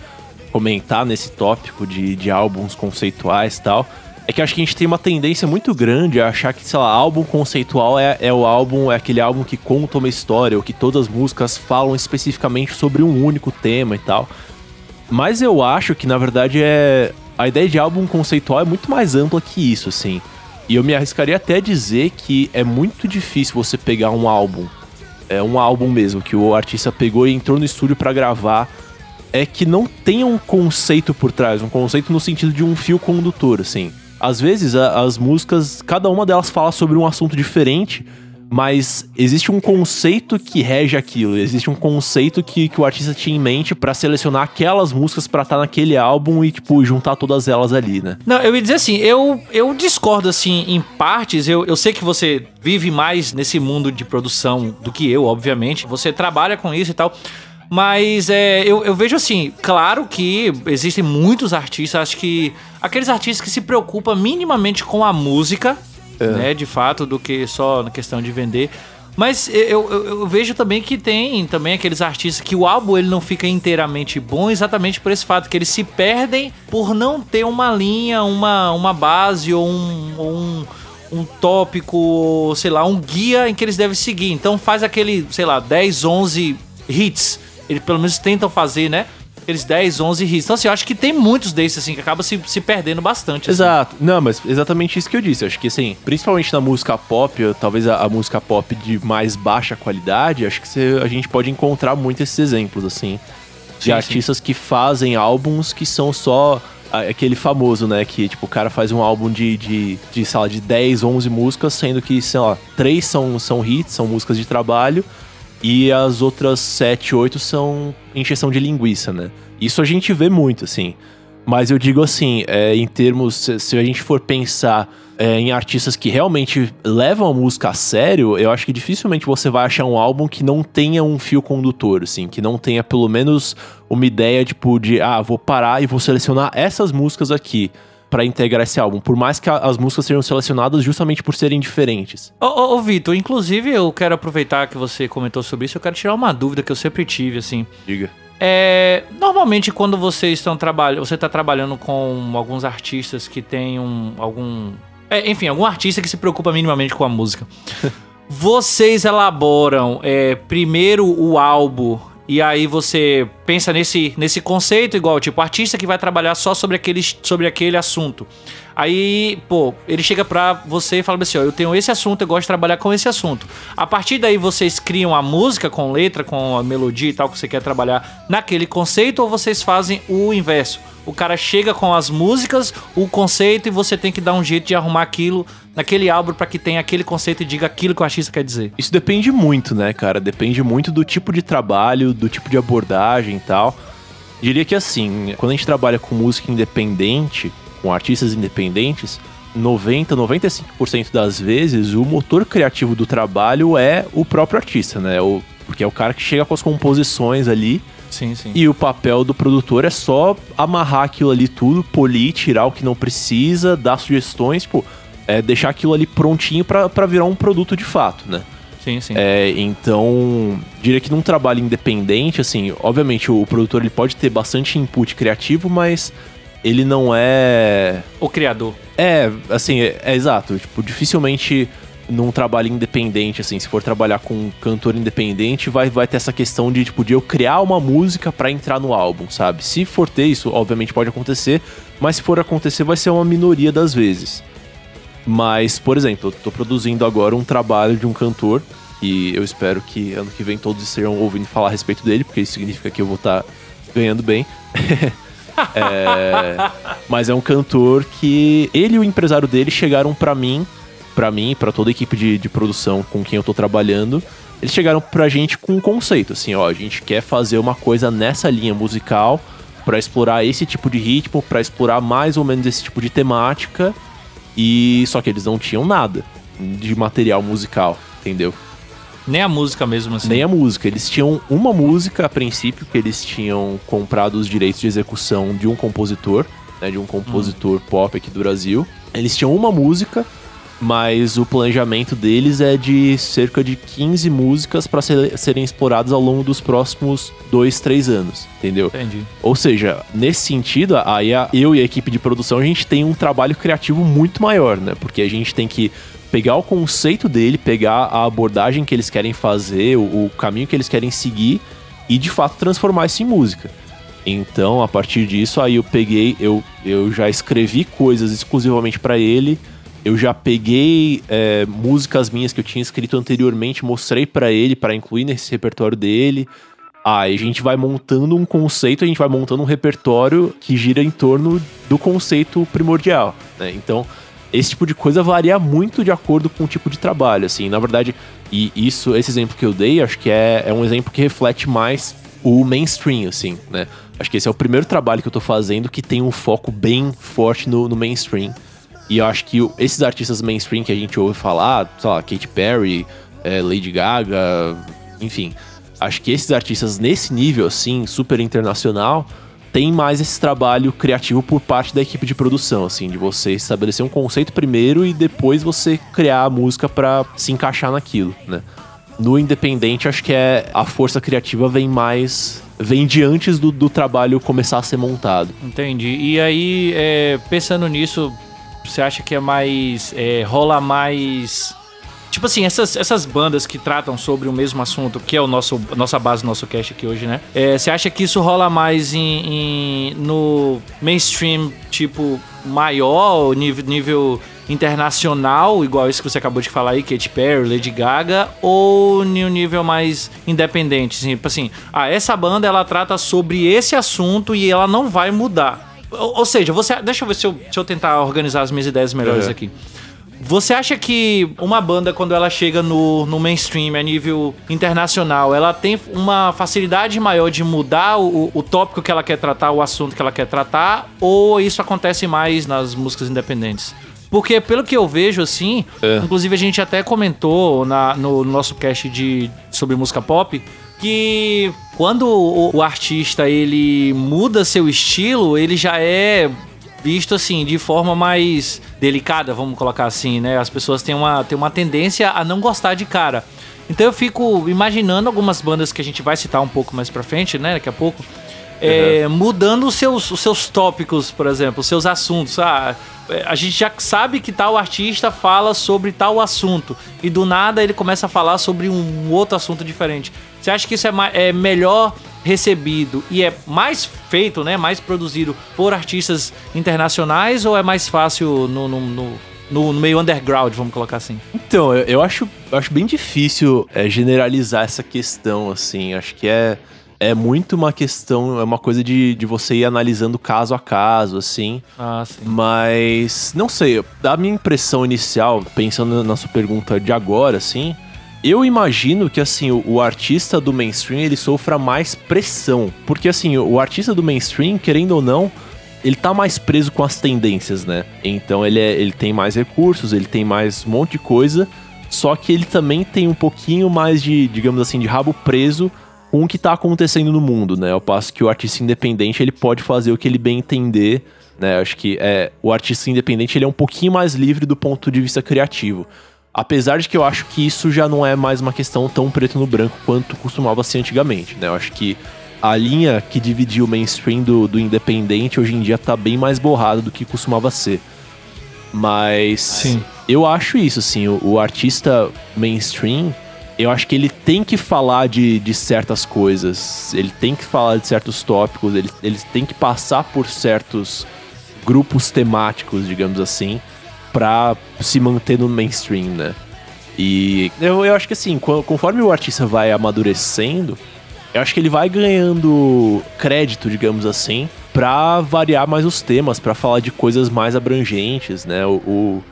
comentar nesse tópico de, de álbuns conceituais e tal. É que acho que a gente tem uma tendência muito grande a achar que, sei lá, álbum conceitual é, é o álbum, é aquele álbum que conta uma história, ou que todas as músicas falam especificamente sobre um único tema e tal. Mas eu acho que, na verdade, é. A ideia de álbum conceitual é muito mais ampla que isso, assim. E eu me arriscaria até dizer que é muito difícil você pegar um álbum, é um álbum mesmo, que o artista pegou e entrou no estúdio pra gravar, é que não tenha um conceito por trás, um conceito no sentido de um fio condutor, assim. Às vezes a- as músicas, cada uma delas fala sobre um assunto diferente, mas existe um conceito que rege aquilo, existe um conceito que, que o artista tinha em mente pra selecionar aquelas músicas pra estar naquele álbum e, tipo, juntar todas elas ali, né? Não, eu ia dizer assim, eu, eu discordo assim em partes. Eu, eu sei que você vive mais nesse mundo de produção do que eu, obviamente. Você trabalha com isso e tal. Mas é, eu, eu vejo assim, claro que existem muitos artistas, acho que aqueles artistas que se preocupam minimamente com a música, né, de fato, do que só na questão de vender. Mas eu, eu, eu vejo também que tem também aqueles artistas que o álbum ele não fica inteiramente bom exatamente por esse fato que eles se perdem por não ter uma linha, uma, uma base ou um, ou um, um tópico, sei lá, um guia em que eles devem seguir. Então faz aquele, sei lá, 10, 11 hits. Eles pelo menos tentam fazer, né? Aqueles 10, 11 hits. Então assim, eu acho que tem muitos desses assim que acaba se, se perdendo bastante. assim. Exato. Não, mas exatamente isso que eu disse. Eu acho que, assim, principalmente na música pop, talvez a, a música pop de mais baixa qualidade, acho que você- a gente pode encontrar muito esses exemplos, assim. De Sim, artistas que fazem álbuns que são só aquele famoso, né? Que, tipo, o cara faz um álbum de, de, de sei lá, de 10, 11 músicas, sendo que, sei lá, três são, são hits, são músicas de trabalho, e as outras 7, 8 são encheção de linguiça, né? Isso a gente vê muito, assim. Mas eu digo assim, é, em termos. Se, se a gente for pensar é, em artistas que realmente levam a música a sério, eu acho que dificilmente você vai achar um álbum que não tenha um fio condutor, assim, que não tenha pelo menos uma ideia, tipo, de ah, vou parar e vou selecionar essas músicas aqui pra integrar esse álbum. Por mais que a- as músicas sejam selecionadas justamente por serem diferentes. Ô, ô, ô, Vitor, inclusive eu quero aproveitar que você comentou sobre isso, eu quero tirar uma dúvida que eu sempre tive, assim. Diga. É, normalmente quando vocês estão trabalhando, você está trabalhando com alguns artistas que têm um, algum, é, enfim, algum artista que se preocupa minimamente com a música. *laughs* vocês elaboram é, primeiro o álbum e aí você pensa nesse, nesse conceito igual, tipo, artista que vai trabalhar só sobre aquele, sobre aquele assunto. Aí, pô, ele chega pra você e fala assim, ó, eu tenho esse assunto, eu gosto de trabalhar com esse assunto. A partir daí vocês criam a música com letra, com a melodia e tal que você quer trabalhar naquele conceito ou vocês fazem o inverso? O cara chega com as músicas, o conceito e você tem que dar um jeito de arrumar aquilo naquele álbum pra que tenha aquele conceito e diga aquilo que o artista quer dizer. Isso depende muito, né, cara? Depende muito do tipo de trabalho, do tipo de abordagem e tal. Diria que assim, quando a gente trabalha com música independente, com artistas independentes, 90, 95% das vezes o motor criativo do trabalho é o próprio artista, né? O, porque é o cara que chega com as composições ali Sim, sim. e o papel do produtor é só amarrar aquilo ali tudo, polir, tirar o que não precisa, dar sugestões, tipo, é deixar aquilo ali prontinho pra pra virar um produto de fato, né? Sim, sim. É, então, diria que num trabalho independente, assim, obviamente o produtor ele pode ter bastante input criativo, mas ele não é. O criador. É, assim, é, é exato. Tipo, dificilmente num trabalho independente, assim, se for trabalhar com um cantor independente, vai, vai ter essa questão de, tipo, de eu criar uma música pra entrar no álbum, sabe? Se for ter isso, obviamente pode acontecer, mas se for acontecer, vai ser uma minoria das vezes. Mas, por exemplo, eu tô produzindo agora um trabalho de um cantor que eu espero que ano que vem todos estejam ouvindo falar a respeito dele, porque isso significa que eu vou estar ganhando bem. *laughs* É, mas é um cantor que ele e o empresário dele chegaram pra mim, pra mim, pra toda a equipe de, de produção com quem eu tô trabalhando. Eles chegaram pra gente com um conceito, assim, ó, a gente quer fazer uma coisa nessa linha musical pra explorar esse tipo de ritmo, pra explorar mais ou menos esse tipo de temática. E só que eles não tinham nada de material musical, entendeu? Nem a música mesmo, assim. Nem a música. Eles tinham uma música a princípio que eles tinham comprado os direitos de execução de um compositor, né, de um compositor pop aqui do Brasil. Eles tinham uma música, mas o planejamento deles é de cerca de 15 músicas para serem exploradas ao longo dos próximos 2, 3 anos, entendeu? Entendi. Ou seja, nesse sentido, aí a- eu e a equipe de produção, a gente tem um trabalho criativo muito maior, né? Porque a gente tem que pegar o conceito dele, pegar a abordagem que eles querem fazer, o, o caminho que eles querem seguir e de fato transformar isso em música. Então, a partir disso, aí eu peguei, eu, eu já escrevi coisas exclusivamente para ele. Eu já peguei é, músicas minhas que eu tinha escrito anteriormente, mostrei para ele para incluir nesse repertório dele. Aí a gente vai montando um conceito, a gente vai montando um repertório que gira em torno do conceito primordial, né? Então, esse tipo de coisa varia muito de acordo com o tipo de trabalho, assim. Na verdade, e isso, esse exemplo que eu dei, acho que é, é um exemplo que reflete mais o mainstream, assim, né? Acho que esse é o primeiro trabalho que eu tô fazendo que tem um foco bem forte no, no mainstream. E eu acho que esses artistas mainstream que a gente ouve falar, sei lá, Katy Perry, é, Lady Gaga, enfim. Acho que esses artistas nesse nível, assim, super internacional, tem mais esse trabalho criativo por parte da equipe de produção, assim, de você estabelecer um conceito primeiro e depois você criar a música pra se encaixar naquilo, né? No independente, acho que é a força criativa vem mais. vem de antes do, do trabalho começar a ser montado. Entendi. E aí, é, pensando nisso, você acha que é mais. é, rola mais. Tipo assim, essas, essas bandas que tratam sobre o mesmo assunto, que é o nosso, a nossa base nosso cast aqui hoje, né? É, você acha que isso rola mais em, em- no mainstream, tipo, maior, nível, nível internacional, igual isso que você acabou de falar aí, Katy Perry, Lady Gaga, ou em um nível mais independente? Assim, tipo assim, ah, essa banda ela trata sobre esse assunto e ela não vai mudar. Ou, ou seja, você. Deixa eu ver se eu, se eu tentar organizar as minhas ideias melhores Uhum. aqui. Você acha que uma banda, quando ela chega no, no mainstream, a nível internacional, ela tem uma facilidade maior de mudar o, o tópico que ela quer tratar, o assunto que ela quer tratar, ou isso acontece mais nas músicas independentes? Porque, pelo que eu vejo, assim, É. inclusive a gente até comentou na, no nosso cast de, sobre música pop, que quando o, o artista ele muda seu estilo, ele já é visto assim de forma mais delicada, vamos colocar assim, né? As pessoas têm uma, têm uma tendência a não gostar de cara. Então eu fico imaginando algumas bandas que a gente vai citar um pouco mais pra frente, né? Daqui a pouco. é, mudando os seus, os seus tópicos, por exemplo, os seus assuntos. Ah, é, a gente já sabe que tal artista fala sobre tal assunto e do nada ele começa a falar sobre um outro assunto diferente. Você acha que isso é, é melhor recebido e é mais feito, né, mais produzido por artistas internacionais ou é mais fácil no, no, no, no- meio underground, vamos colocar assim? Então, eu, eu acho, eu acho bem difícil é, generalizar essa questão, assim. Acho que é, é muito uma questão, é uma coisa de, de você ir analisando caso a caso, assim. Ah, sim. Mas, não sei, da minha impressão inicial, pensando na sua pergunta de agora, assim, eu imagino que, assim, o, o artista do mainstream, ele sofra mais pressão. Porque, assim, o, o artista do mainstream, querendo ou não, ele tá mais preso com as tendências, né? Então ele, é- ele tem mais recursos, ele tem mais um monte de coisa, só que ele também tem um pouquinho mais de, digamos assim, de rabo preso com o que tá acontecendo no mundo, né? Ao passo que o artista independente, ele pode fazer o que ele bem entender, né? Acho que é, o artista independente, ele é um pouquinho mais livre do ponto de vista criativo. Apesar de que eu acho que isso já não é mais uma questão tão preto no branco quanto costumava ser antigamente, né? Eu acho que a linha que dividia o mainstream do, do independente hoje em dia tá bem mais borrada do que costumava ser. Mas Sim. eu acho isso, assim, o, o artista mainstream, eu acho que ele tem que falar de, de certas coisas, ele tem que falar de certos tópicos, ele, ele tem que passar por certos grupos temáticos, digamos assim, pra se manter no mainstream, né? E eu, eu acho que assim, co- conforme o artista vai amadurecendo, eu acho que ele vai ganhando crédito, digamos assim, pra variar mais os temas, pra falar de coisas mais abrangentes, né? O, o-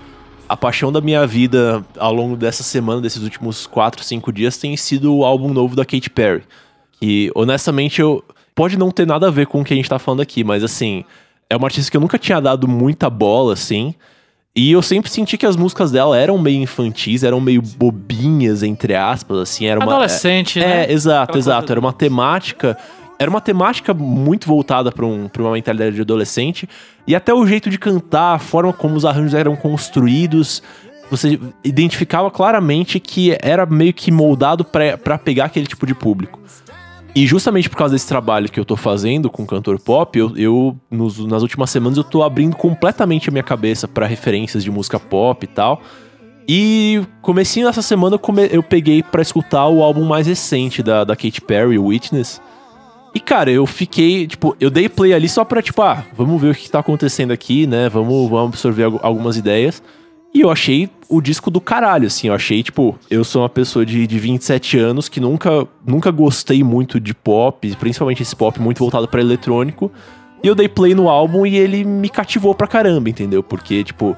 a paixão da minha vida ao longo dessa semana, desses últimos 4, 5 dias, tem sido o álbum novo da Katy Perry. Que, honestamente, eu. Pode não ter nada a ver com o que a gente tá falando aqui, mas assim, é uma artista que eu nunca tinha dado muita bola, assim. E eu sempre senti que as músicas dela eram meio infantis, eram meio bobinhas, entre aspas, assim. Era uma, Adolescente, é, né? É, exato, Aquela exato. coisa- Era uma temática. Era uma temática muito voltada para um, pra uma mentalidade de adolescente. E até o jeito de cantar, a forma como os arranjos eram construídos. Você identificava claramente que era meio que moldado pra pegar aquele tipo de público. E justamente por causa desse trabalho que eu tô fazendo com cantor pop, eu, eu nos- nas últimas semanas eu tô abrindo completamente a minha cabeça pra referências de música pop e tal. E comecinho dessa semana eu, come- eu peguei pra escutar o álbum mais recente da, da Katy Perry, Witness. E cara, eu fiquei, tipo, eu dei play ali só pra, tipo, ah, vamos ver o que tá acontecendo aqui, né? Vamos, vamos absorver algu- algumas ideias. E eu achei o disco do caralho, assim. Eu achei, tipo, eu sou uma pessoa de, de 27 anos que nunca, nunca gostei muito de pop, principalmente esse pop muito voltado pra eletrônico. E eu dei play no álbum e ele me cativou pra caramba, entendeu? Porque, tipo,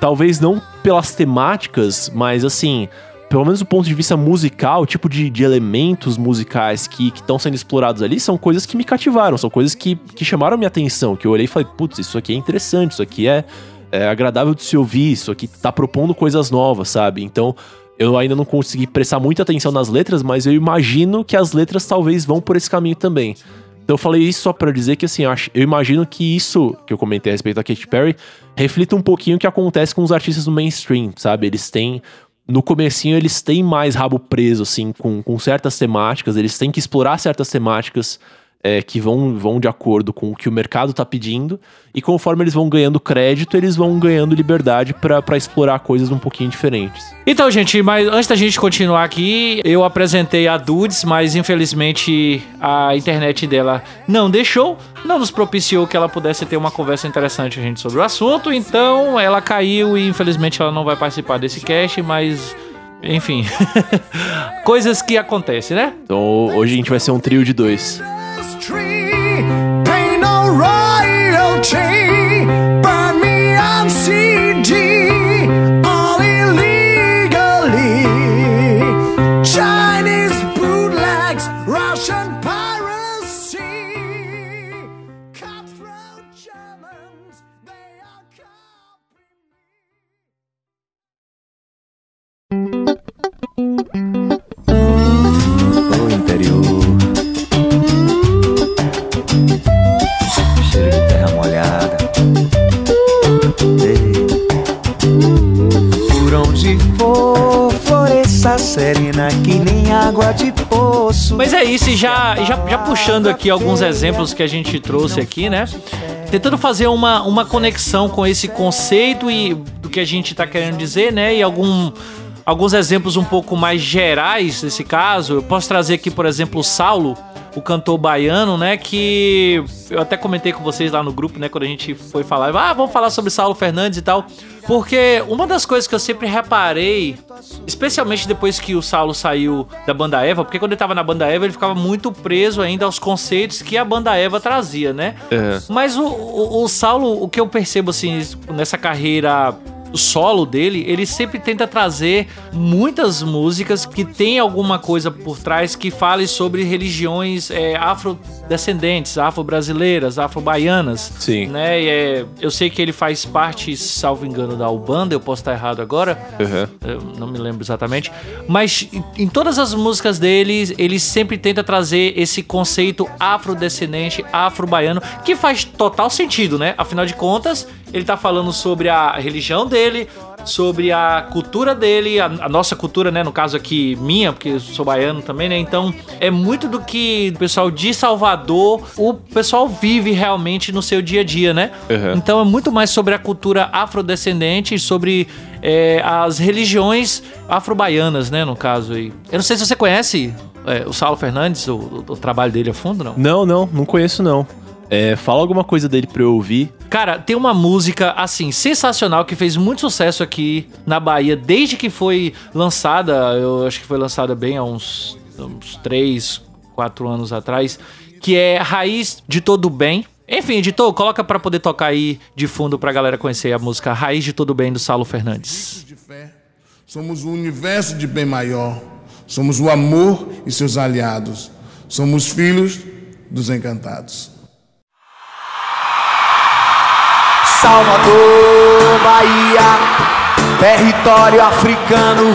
talvez não pelas temáticas, mas assim, pelo menos do ponto de vista musical, o tipo de, de elementos musicais que estão sendo explorados ali são coisas que me cativaram, são coisas que, que chamaram minha atenção, que eu olhei e falei, putz, isso aqui é interessante, isso aqui é, é agradável de se ouvir, isso aqui tá propondo coisas novas, sabe? Então, eu ainda não consegui prestar muita atenção nas letras, mas eu imagino que as letras talvez vão por esse caminho também. Então eu falei isso só para dizer que assim, eu, imagino que isso que eu comentei a respeito da Katy Perry reflita um pouquinho o que acontece com os artistas do mainstream, sabe? Eles têm no comecinho eles têm mais rabo preso assim com, com certas temáticas, eles têm que explorar certas temáticas é, que vão, vão de acordo com o que o mercado está pedindo, e conforme eles vão ganhando crédito, eles vão ganhando liberdade para explorar coisas um pouquinho diferentes. Então, gente, mas antes da gente continuar aqui, eu apresentei a Dudes, mas infelizmente a internet dela não deixou, não nos propiciou que ela pudesse ter uma conversa interessante a gente sobre o assunto, então ela caiu e infelizmente ela não vai participar desse cast, mas enfim, *laughs* coisas que acontecem, né? Então hoje a gente vai ser um trio de dois. Tree. Pay no royalty. Burn me on CD. All illegally. Chinese bootlegs. Russian piracy. Cutthroat Germans. They are copying O serena que nem água de poço. Mas é isso, e já, já, já puxando aqui alguns exemplos que a gente trouxe aqui, né? Tentando fazer uma, uma conexão com esse conceito e do que a gente tá querendo dizer, né? E algum, alguns exemplos um pouco mais gerais nesse caso. Eu posso trazer aqui, por exemplo, o Saulo, o cantor baiano, né? Que eu até comentei com vocês lá no grupo, né? Quando a gente foi falar, ah, vamos falar sobre Saulo Fernandes e tal. Porque uma das coisas que eu sempre reparei, especialmente depois que o Saulo saiu da banda Eva, porque quando ele tava na banda Eva, ele ficava muito preso ainda aos conceitos que a banda Eva trazia, né? É. Mas o, o, o Saulo, o que eu percebo assim nessa carreira solo dele, ele sempre tenta trazer muitas músicas que tem alguma coisa por trás que fale sobre religiões é, afrodescendentes, afro-brasileiras, afro-baianas. Sim. Né? E, é, eu sei que ele faz parte, salvo engano, da Ubanda, eu posso estar errado agora, Uhum. não me lembro exatamente. Mas em- em todas as músicas dele, ele sempre tenta trazer esse conceito afrodescendente, afro-baiano, que faz total sentido, né? Afinal de contas, ele tá falando sobre a religião dele, sobre a cultura dele, a, a nossa cultura, né? No caso aqui, minha, porque eu sou baiano também, né? Então, é muito do que o pessoal de Salvador, o pessoal vive realmente no seu dia a dia, né? Uhum. Então é muito mais sobre a cultura afrodescendente e sobre é, as religiões afro-baianas, né, no caso aí. Eu não sei se você conhece é, o Saulo Fernandes, o, o- o trabalho dele a fundo, não? Não, não, não conheço não. É, fala alguma coisa dele pra eu ouvir. Cara, tem uma música, assim, sensacional que fez muito sucesso aqui na Bahia desde que foi lançada. Eu acho que foi lançada bem há uns, uns 3, 4 anos atrás. Que é Raiz de Todo Bem. Enfim, editor, coloca pra poder tocar aí de fundo pra galera conhecer a música Raiz de Todo Bem do Saulo Fernandes. de fé. Somos o universo de bem maior. Somos o amor e seus aliados. Somos filhos dos encantados. Salvador, Bahia, território africano.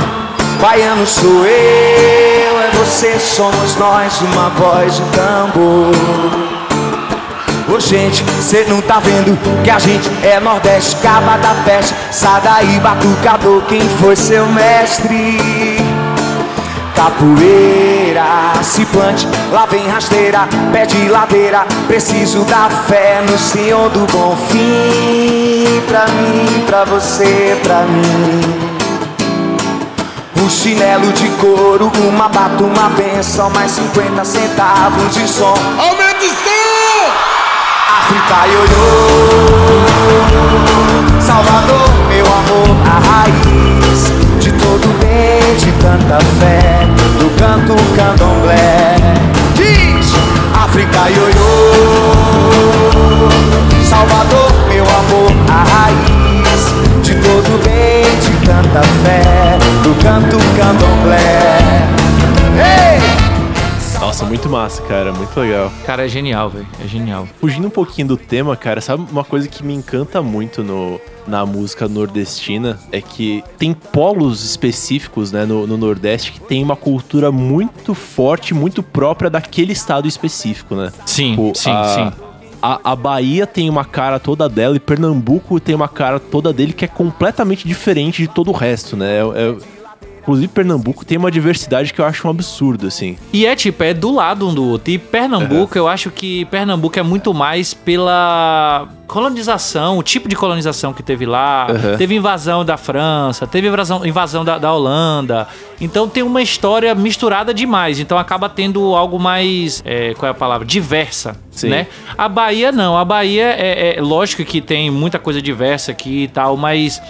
Baiano sou eu, é você, somos nós, uma voz, um tambor. Ô gente, cê não tá vendo que a gente é Nordeste, Caba da Peste, Sadaí, Batucador, quem foi seu mestre? Capoeira, se plante, lá vem rasteira, pé de ladeira, preciso da fé no Senhor do Bom Fim. Pra mim, pra você, pra mim. Um chinelo de couro, uma bata, uma benção, mais 50 centavos de som. Aumenta o som! África ioiô Salvador, meu amor, a raiz todo bem de tanta fé Do canto candomblé Diz! África ioiô Salvador, meu amor, a raiz De todo bem, de tanta fé Do canto candomblé Ei! Nossa, muito massa, cara. Muito legal. Cara, é genial, velho. É genial. Fugindo um pouquinho do tema, cara, sabe uma coisa que me encanta muito no, na música nordestina? É que tem polos específicos, né, no, no Nordeste que tem uma cultura muito forte, muito própria daquele estado específico, né? Sim, Tipo, sim, a- sim. A, a Bahia tem uma cara toda dela e Pernambuco tem uma cara toda dele que é completamente diferente de todo o resto, né? É- é- inclusive, Pernambuco tem uma diversidade que eu acho um absurdo, assim. E é tipo, é do lado um do outro. E Pernambuco, eu acho que Pernambuco é muito mais pela colonização, o tipo de colonização que teve lá. Uhum. Teve invasão da França, teve invasão, invasão da, da Holanda. Então tem uma história misturada demais. Então acaba tendo algo mais. é, qual é a palavra? Diversa. Sim. Né? A Bahia não. A Bahia é, é lógico que tem muita coisa diversa aqui e tal, mas.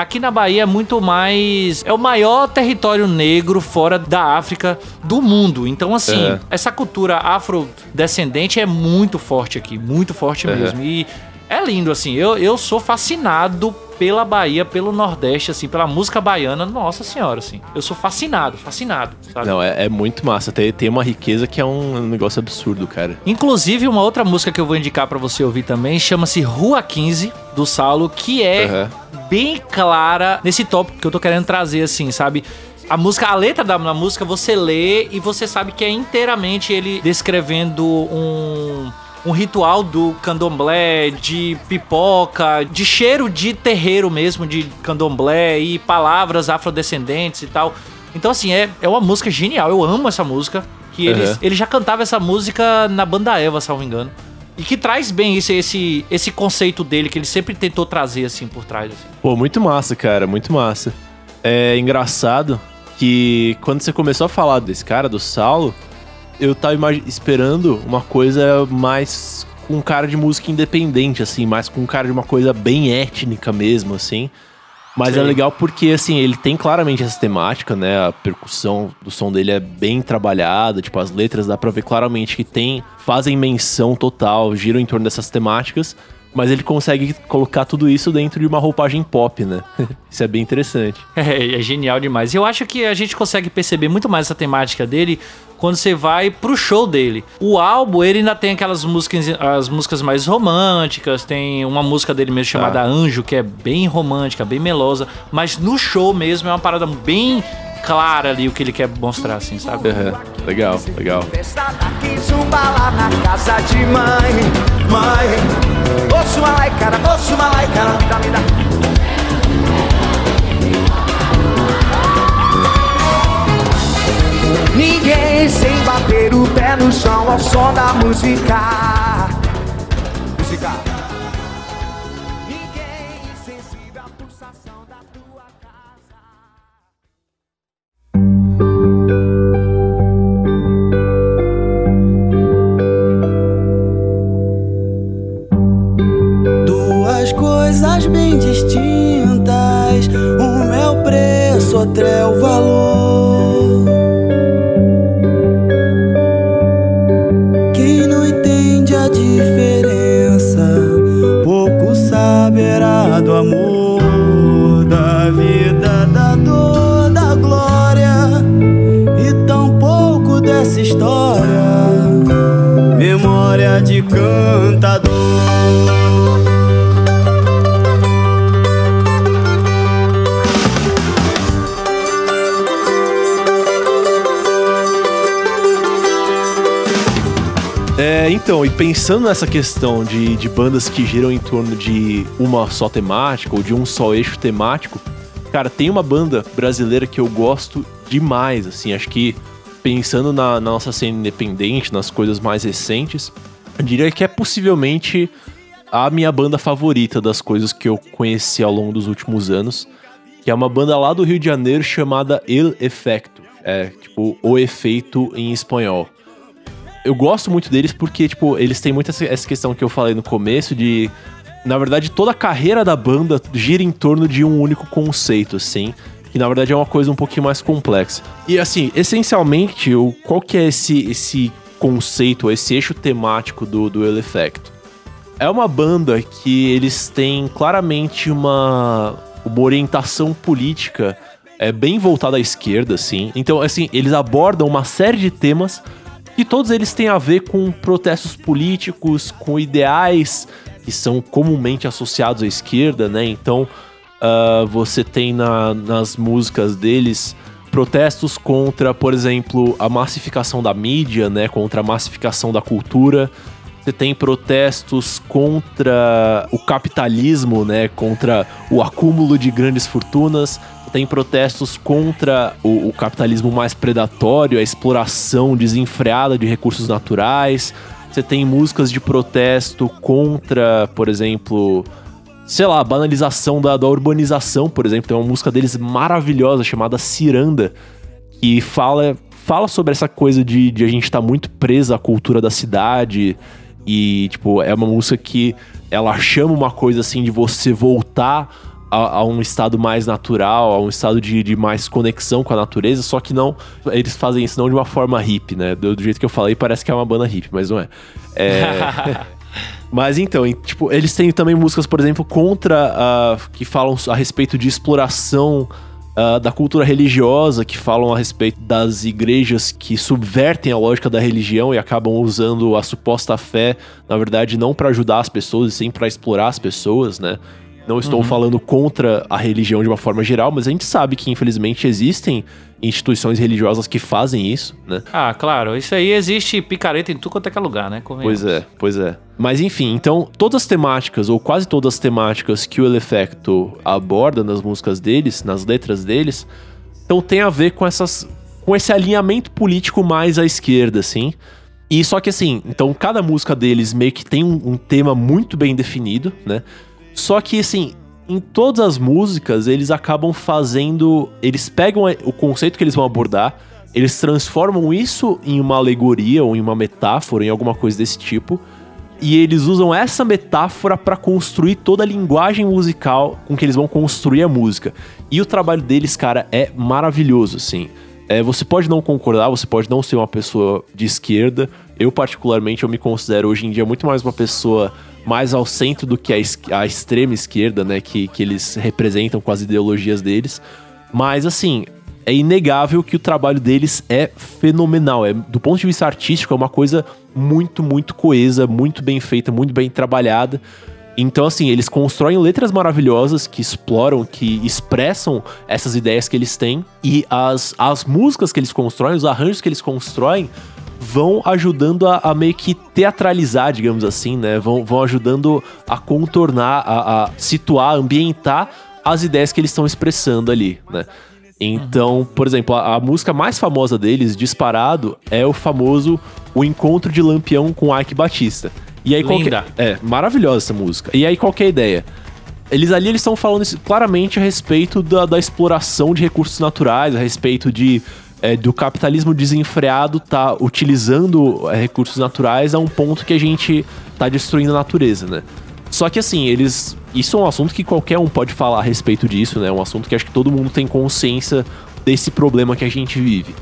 Aqui na Bahia é muito mais. É o maior território negro fora da África do mundo. Então, assim, É. essa cultura afrodescendente é muito forte aqui. Muito forte É. mesmo. E é lindo, assim. Eu, eu sou fascinado pela Bahia, pelo Nordeste, assim, pela música baiana. Nossa Senhora, assim. Eu sou fascinado, fascinado, sabe? Não, é, é muito massa. Tem, tem uma riqueza que é um negócio absurdo, cara. Inclusive, uma outra música que eu vou indicar pra você ouvir também chama-se Rua 15, do Saulo, que é Aham. bem clara nesse tópico que eu tô querendo trazer, assim, sabe? A música, a letra da música você lê e você sabe que é inteiramente ele descrevendo um, um ritual do candomblé, de pipoca, de cheiro de terreiro mesmo, de candomblé e palavras afrodescendentes e tal. Então, assim, é, é uma música genial. Eu amo essa música. Que eles, Uhum. ele já cantava essa música na banda Eva, salvo engano. E que traz bem esse, esse, esse conceito dele, que ele sempre tentou trazer, assim, por trás. Assim. Pô, muito massa, cara, muito massa. É engraçado que quando você começou a falar desse cara, do Saulo, eu tava esperando uma coisa mais com cara de música independente, assim, mais com cara de uma coisa bem étnica mesmo, assim. Mas é Sim. legal porque, assim, ele tem claramente essa temática, né? A percussão do som dele é bem trabalhada, tipo, as letras dá pra ver claramente que tem, fazem menção total, giram em torno dessas temáticas, mas ele consegue colocar tudo isso dentro de uma roupagem pop, né? *laughs* isso é bem interessante. *laughs* É, é genial demais. E eu acho que a gente consegue perceber muito mais essa temática dele quando você vai pro show dele. O álbum, ele ainda tem aquelas músicas, as músicas mais românticas, tem uma música dele mesmo chamada Anjo, que é bem romântica, bem melosa, mas no show mesmo é uma parada bem clara ali o que ele quer mostrar, assim, sabe? Aham, Legal, legal. Ninguém sem bater o pé no chão ao som da música. Música. Ninguém insensível à pulsação da tua casa. Duas coisas bem distintas. É o preço, outra é o valor. De cantador. É, então, e pensando nessa questão de, de bandas que giram em torno de uma só temática ou de um só eixo temático, cara, tem uma banda brasileira que eu gosto demais, assim, acho que pensando na, na nossa cena independente, nas coisas mais recentes, diria que é possivelmente a minha banda favorita das coisas que eu conheci ao longo dos últimos anos, que é uma banda lá do Rio de Janeiro chamada El Efecto, é tipo o efeito em espanhol eu gosto muito deles porque, tipo, eles têm muito essa, essa questão que eu falei no começo de. Na verdade, toda a carreira da banda gira em torno de um único conceito, assim. Que na verdade é uma coisa um pouquinho mais complexa. E assim, essencialmente, o, qual que é esse, esse conceito, esse eixo temático do, do El Effecto? É uma banda que eles têm claramente uma, uma orientação política é bem voltada à esquerda, assim. Então, assim, eles abordam uma série de temas e todos eles têm a ver com protestos políticos, com ideais que são comumente associados à esquerda, né? Então, uh, você tem na, nas músicas deles protestos contra, por exemplo, a massificação da mídia, né? Contra a massificação da cultura. Você tem protestos contra o capitalismo, né? Contra o acúmulo de grandes fortunas tem protestos contra o, o, capitalismo mais predatório, a exploração desenfreada de recursos naturais. Você tem músicas de protesto contra, por exemplo, sei lá, banalização da, da urbanização, por exemplo. Tem uma música deles maravilhosa chamada Ciranda, que fala, fala sobre essa coisa de, de a gente estar tá muito presa à cultura da cidade. E, tipo, é uma música que ela chama uma coisa assim de você voltar a, a, um estado mais natural, a um estado de, de, mais conexão com a natureza, só que não. Eles fazem isso não de uma forma hippie, né? Do, do jeito que eu falei, parece que é uma banda hippie, mas não é. É. *laughs* Mas então, tipo, eles têm também músicas, por exemplo, contra uh, que falam a respeito de exploração uh, da cultura religiosa, que falam a respeito das igrejas que subvertem a lógica da religião e acabam usando a suposta fé, na verdade, não para ajudar as pessoas, e sim para explorar as pessoas, né? Não estou uhum. falando contra a religião de uma forma geral, mas a gente sabe que infelizmente existem instituições religiosas que fazem isso, né? Ah, claro. Isso aí existe picareta em tudo quanto é, é lugar, né? Pois é, pois é. Mas enfim, então todas as temáticas, ou quase todas as temáticas que o Elefecto aborda nas músicas deles, nas letras deles, então tem a ver com essas. com esse alinhamento político mais à esquerda, assim. E só que assim, então cada música deles meio que tem um, um tema muito bem definido, né? Só que, assim, em todas as músicas, eles acabam fazendo. Eles pegam o conceito que eles vão abordar, eles transformam isso em uma alegoria ou em uma metáfora, em alguma coisa desse tipo. E eles usam essa metáfora para construir toda a linguagem musical com que eles vão construir a música. E o trabalho deles, cara, é maravilhoso, assim. É, você pode não concordar, você pode não ser uma pessoa de esquerda. Eu, particularmente, eu me considero hoje em dia muito mais uma pessoa mais ao centro do que a, a extrema esquerda, né? Que, que eles representam com as ideologias deles. Mas, assim, é inegável que o trabalho deles é fenomenal. É, do ponto de vista artístico, é uma coisa muito, muito coesa, muito bem feita, muito bem trabalhada. Então, assim, eles constroem letras maravilhosas que exploram, que expressam essas ideias que eles têm. E as, as músicas que eles constroem, os arranjos que eles constroem, vão ajudando a, a, meio que teatralizar, digamos assim, né? Vão, vão ajudando a contornar, a, a situar, ambientar as ideias que eles estão expressando ali, né? Então, por exemplo, a, a, música mais famosa deles, disparado, é o famoso O Encontro de Lampião com Ike Batista. E aí Linda. Que, é, maravilhosa essa música. E aí qual que é a ideia? Eles ali eles estão falando claramente a respeito da, da exploração de recursos naturais, a respeito de é, do capitalismo desenfreado tá utilizando é, recursos naturais a um ponto que a gente tá destruindo a natureza, né? Só que assim, eles. Isso é um assunto que qualquer um pode falar a respeito disso, né? É um assunto que acho que todo mundo tem consciência desse problema que a gente vive.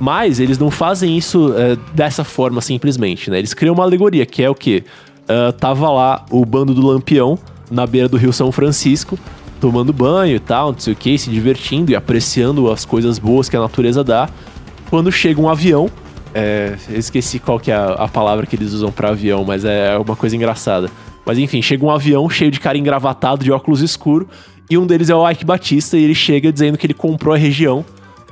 Mas eles não fazem isso é, dessa forma simplesmente, né? Eles criam uma alegoria, que é o quê? Uh, tava lá o bando do Lampião na beira do Rio São Francisco, tomando banho e tal, não sei o que, se divertindo e apreciando as coisas boas que a natureza dá. Quando chega um avião, é, esqueci qual que é a, a palavra que eles usam para avião, mas é uma coisa engraçada. Mas enfim, chega um avião cheio de cara engravatado, de óculos escuro, e um deles é o Ike Batista, e ele chega dizendo que ele comprou a região,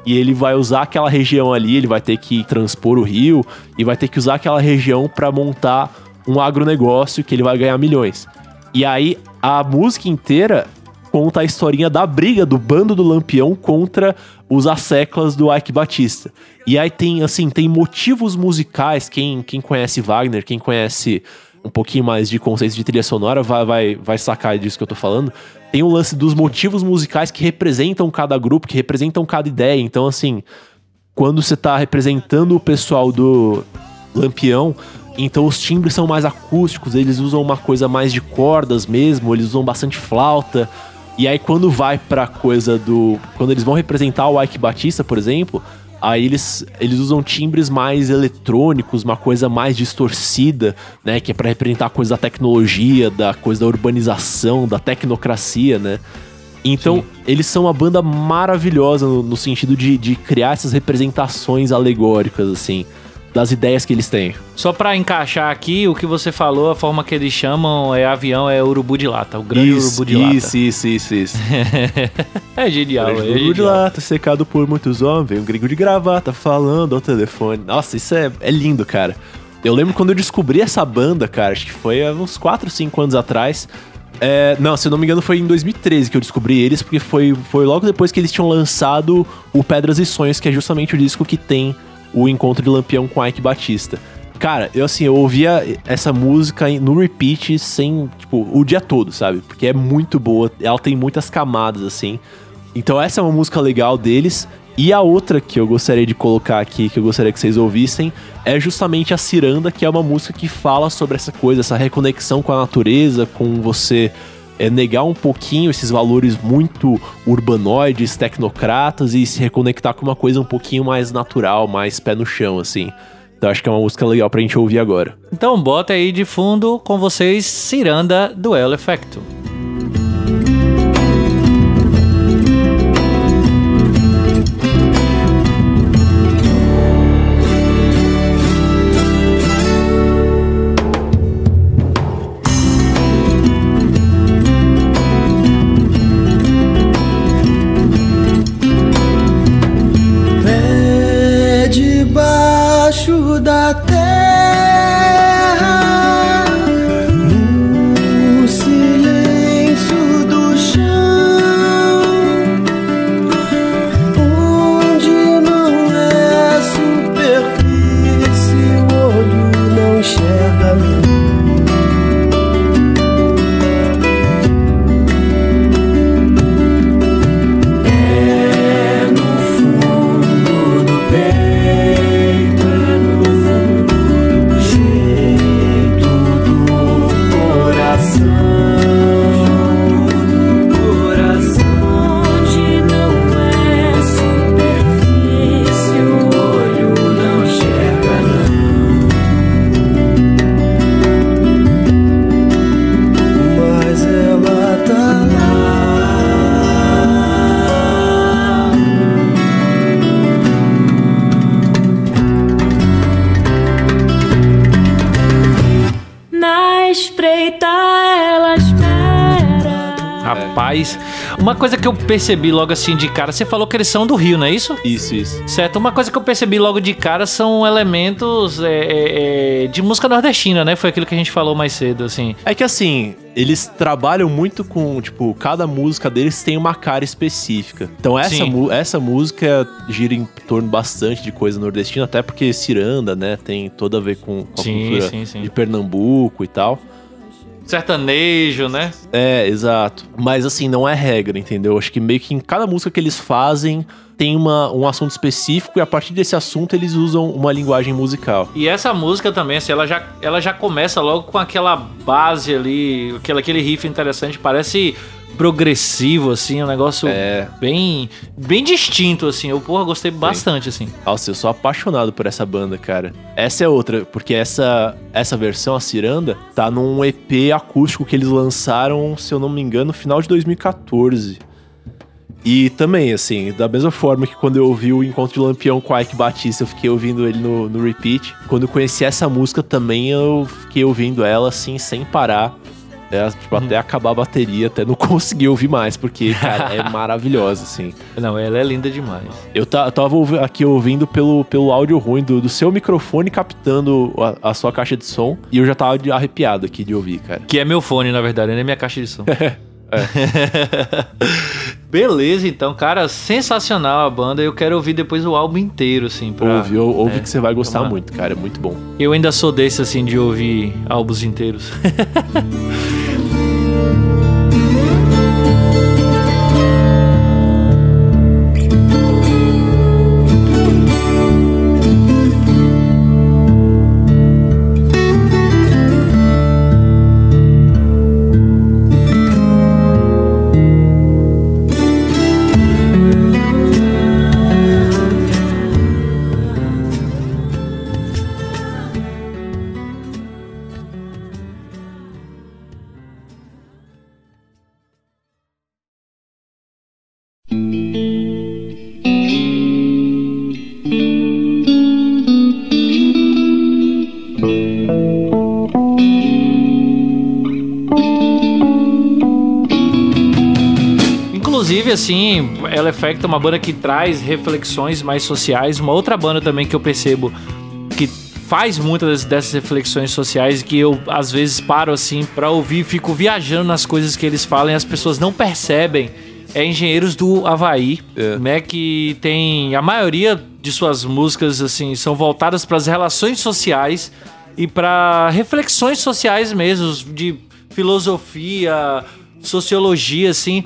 e ele vai usar aquela região ali, ele vai ter que transpor o rio, e vai ter que usar aquela região para montar um agronegócio que ele vai ganhar milhões. E aí, a música inteira conta a historinha da briga do bando do Lampião contra os asseclas do Ike Batista. E aí tem, assim, tem motivos musicais, quem, quem conhece Wagner, quem conhece um pouquinho mais de conceito de trilha sonora vai, vai, vai sacar disso que eu tô falando. Tem o lance dos motivos musicais que representam cada grupo, que representam cada ideia. Então, assim, quando você tá representando o pessoal do Lampião, então os timbres são mais acústicos, eles usam uma coisa mais de cordas mesmo, eles usam bastante flauta. E aí quando vai pra coisa do. Quando eles vão representar o Ike Batista, por exemplo, aí eles, eles usam timbres mais eletrônicos, uma coisa mais distorcida, né? Que é pra representar a coisa da tecnologia, da coisa da urbanização, da tecnocracia, né? Então, Sim. eles são uma banda maravilhosa no, no sentido de, de criar essas representações alegóricas, assim, das ideias que eles têm. Só pra encaixar aqui, o que você falou, a forma que eles chamam é avião, é urubu de lata, o grande urubu de lata. isso, isso, isso, isso. *laughs* É genial, é Grande urubu de genial. lata, secado por muitos homens, vem um gringo de gravata falando ao telefone. Nossa, isso é, é lindo, cara. Eu lembro quando eu descobri essa banda, cara, acho que foi há uns 4, 5 anos atrás. É, não, se eu não me engano, foi em 2013 que eu descobri eles, porque foi, foi logo depois que eles tinham lançado o Pedras e Sonhos, que é justamente o disco que tem o encontro de Lampião com Ike Batista. Cara, eu assim, eu ouvia essa música no repeat sem, tipo, o dia todo, sabe? Porque é muito boa, ela tem muitas camadas, assim. Então essa é uma música legal deles. E a outra que eu gostaria de colocar aqui, que eu gostaria que vocês ouvissem, é justamente a Ciranda, que é uma música que fala sobre essa coisa, essa reconexão com a natureza, com você é, negar um pouquinho esses valores muito urbanoides, tecnocratas e se reconectar com uma coisa um pouquinho mais natural, mais pé no chão, assim. Então acho que é uma música legal pra gente ouvir agora. Então bota aí de fundo com vocês Ciranda do El Effecto. Uma coisa que eu percebi logo assim de cara, você falou que eles são do Rio, não é isso? Isso, isso. Certo, uma coisa que eu percebi logo de cara são elementos é, é, é, de música nordestina, né? Foi aquilo que a gente falou mais cedo, assim. É que assim, eles trabalham muito com, tipo, cada música deles tem uma cara específica. Então essa, essa música gira em torno bastante de coisa nordestina, até porque Ciranda, né, tem toda a ver com, com a Sim, cultura sim, sim. de Pernambuco e tal. Sertanejo, né? É, exato. Mas assim, não é regra, entendeu? Acho que meio que em cada música que eles fazem tem uma, um assunto específico e a partir desse assunto eles usam uma linguagem musical. E essa música também, assim, ela já, ela já começa logo com aquela base ali, aquele, aquele riff interessante, parece progressivo, assim, um negócio É. bem bem distinto, assim. Eu, porra, gostei bastante, assim. Nossa, eu sou apaixonado por essa banda, cara. Essa é outra, porque essa, essa versão, a Ciranda, tá num EP acústico que eles lançaram, se eu não me engano, no final de 2014. E também, assim, da mesma forma que quando eu ouvi o Encontro de Lampião com Ike Batista, eu fiquei ouvindo ele no, no repeat. Quando eu conheci essa música também, eu fiquei ouvindo ela, assim, sem parar. É, tipo, até acabar a bateria, até não *laughs* consegui ouvir mais, porque, cara, é *laughs* maravilhosa, assim. Não, ela é linda demais. Eu ta- tava aqui ouvindo pelo, pelo áudio ruim do, do seu microfone captando a, a sua caixa de som e eu já tava arrepiado aqui de ouvir, cara. Que é meu fone, na verdade, não é minha caixa de som. *laughs* *laughs* Beleza, então, cara, sensacional a banda. Eu quero ouvir depois o álbum inteiro, assim, pra... ouve, ou- ouve é, que você vai gostar tomar. muito, cara. É muito bom. Eu ainda sou desse, assim, de ouvir álbuns inteiros. *laughs* assim, Ela Effect é uma banda que traz reflexões mais sociais. Uma outra banda também que eu percebo que faz muitas dessas reflexões sociais que eu às vezes paro assim pra ouvir, fico viajando nas coisas que eles falam e as pessoas não percebem. É Engenheiros do Havaí, É. né? Que tem a maioria de suas músicas assim são voltadas para as relações sociais e para reflexões sociais mesmo, de filosofia, sociologia, assim.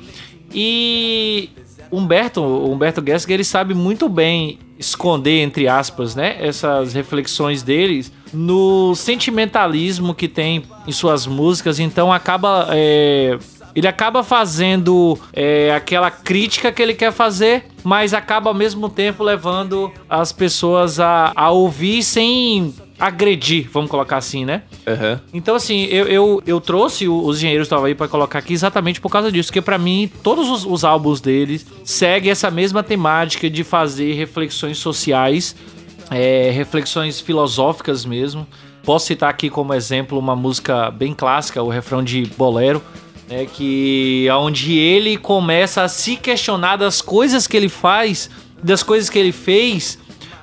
E Humberto, Humberto Gessinger, ele sabe muito bem esconder, entre aspas, né, essas reflexões deles no sentimentalismo que tem em suas músicas. Então acaba. é, ele acaba fazendo é, aquela crítica que ele quer fazer, mas acaba ao mesmo tempo levando as pessoas a, a ouvir sem agredir, vamos colocar assim, né? Aham. Então, assim, eu, eu, eu trouxe o- os engenheiros do Havaí pra colocar aqui exatamente por causa disso, porque pra mim, todos os, os álbuns deles seguem essa mesma temática de fazer reflexões sociais, é, reflexões filosóficas mesmo. Posso citar aqui como exemplo uma música bem clássica, o refrão de Bolero, né, que onde ele começa a se questionar das coisas que ele faz, das coisas que ele fez,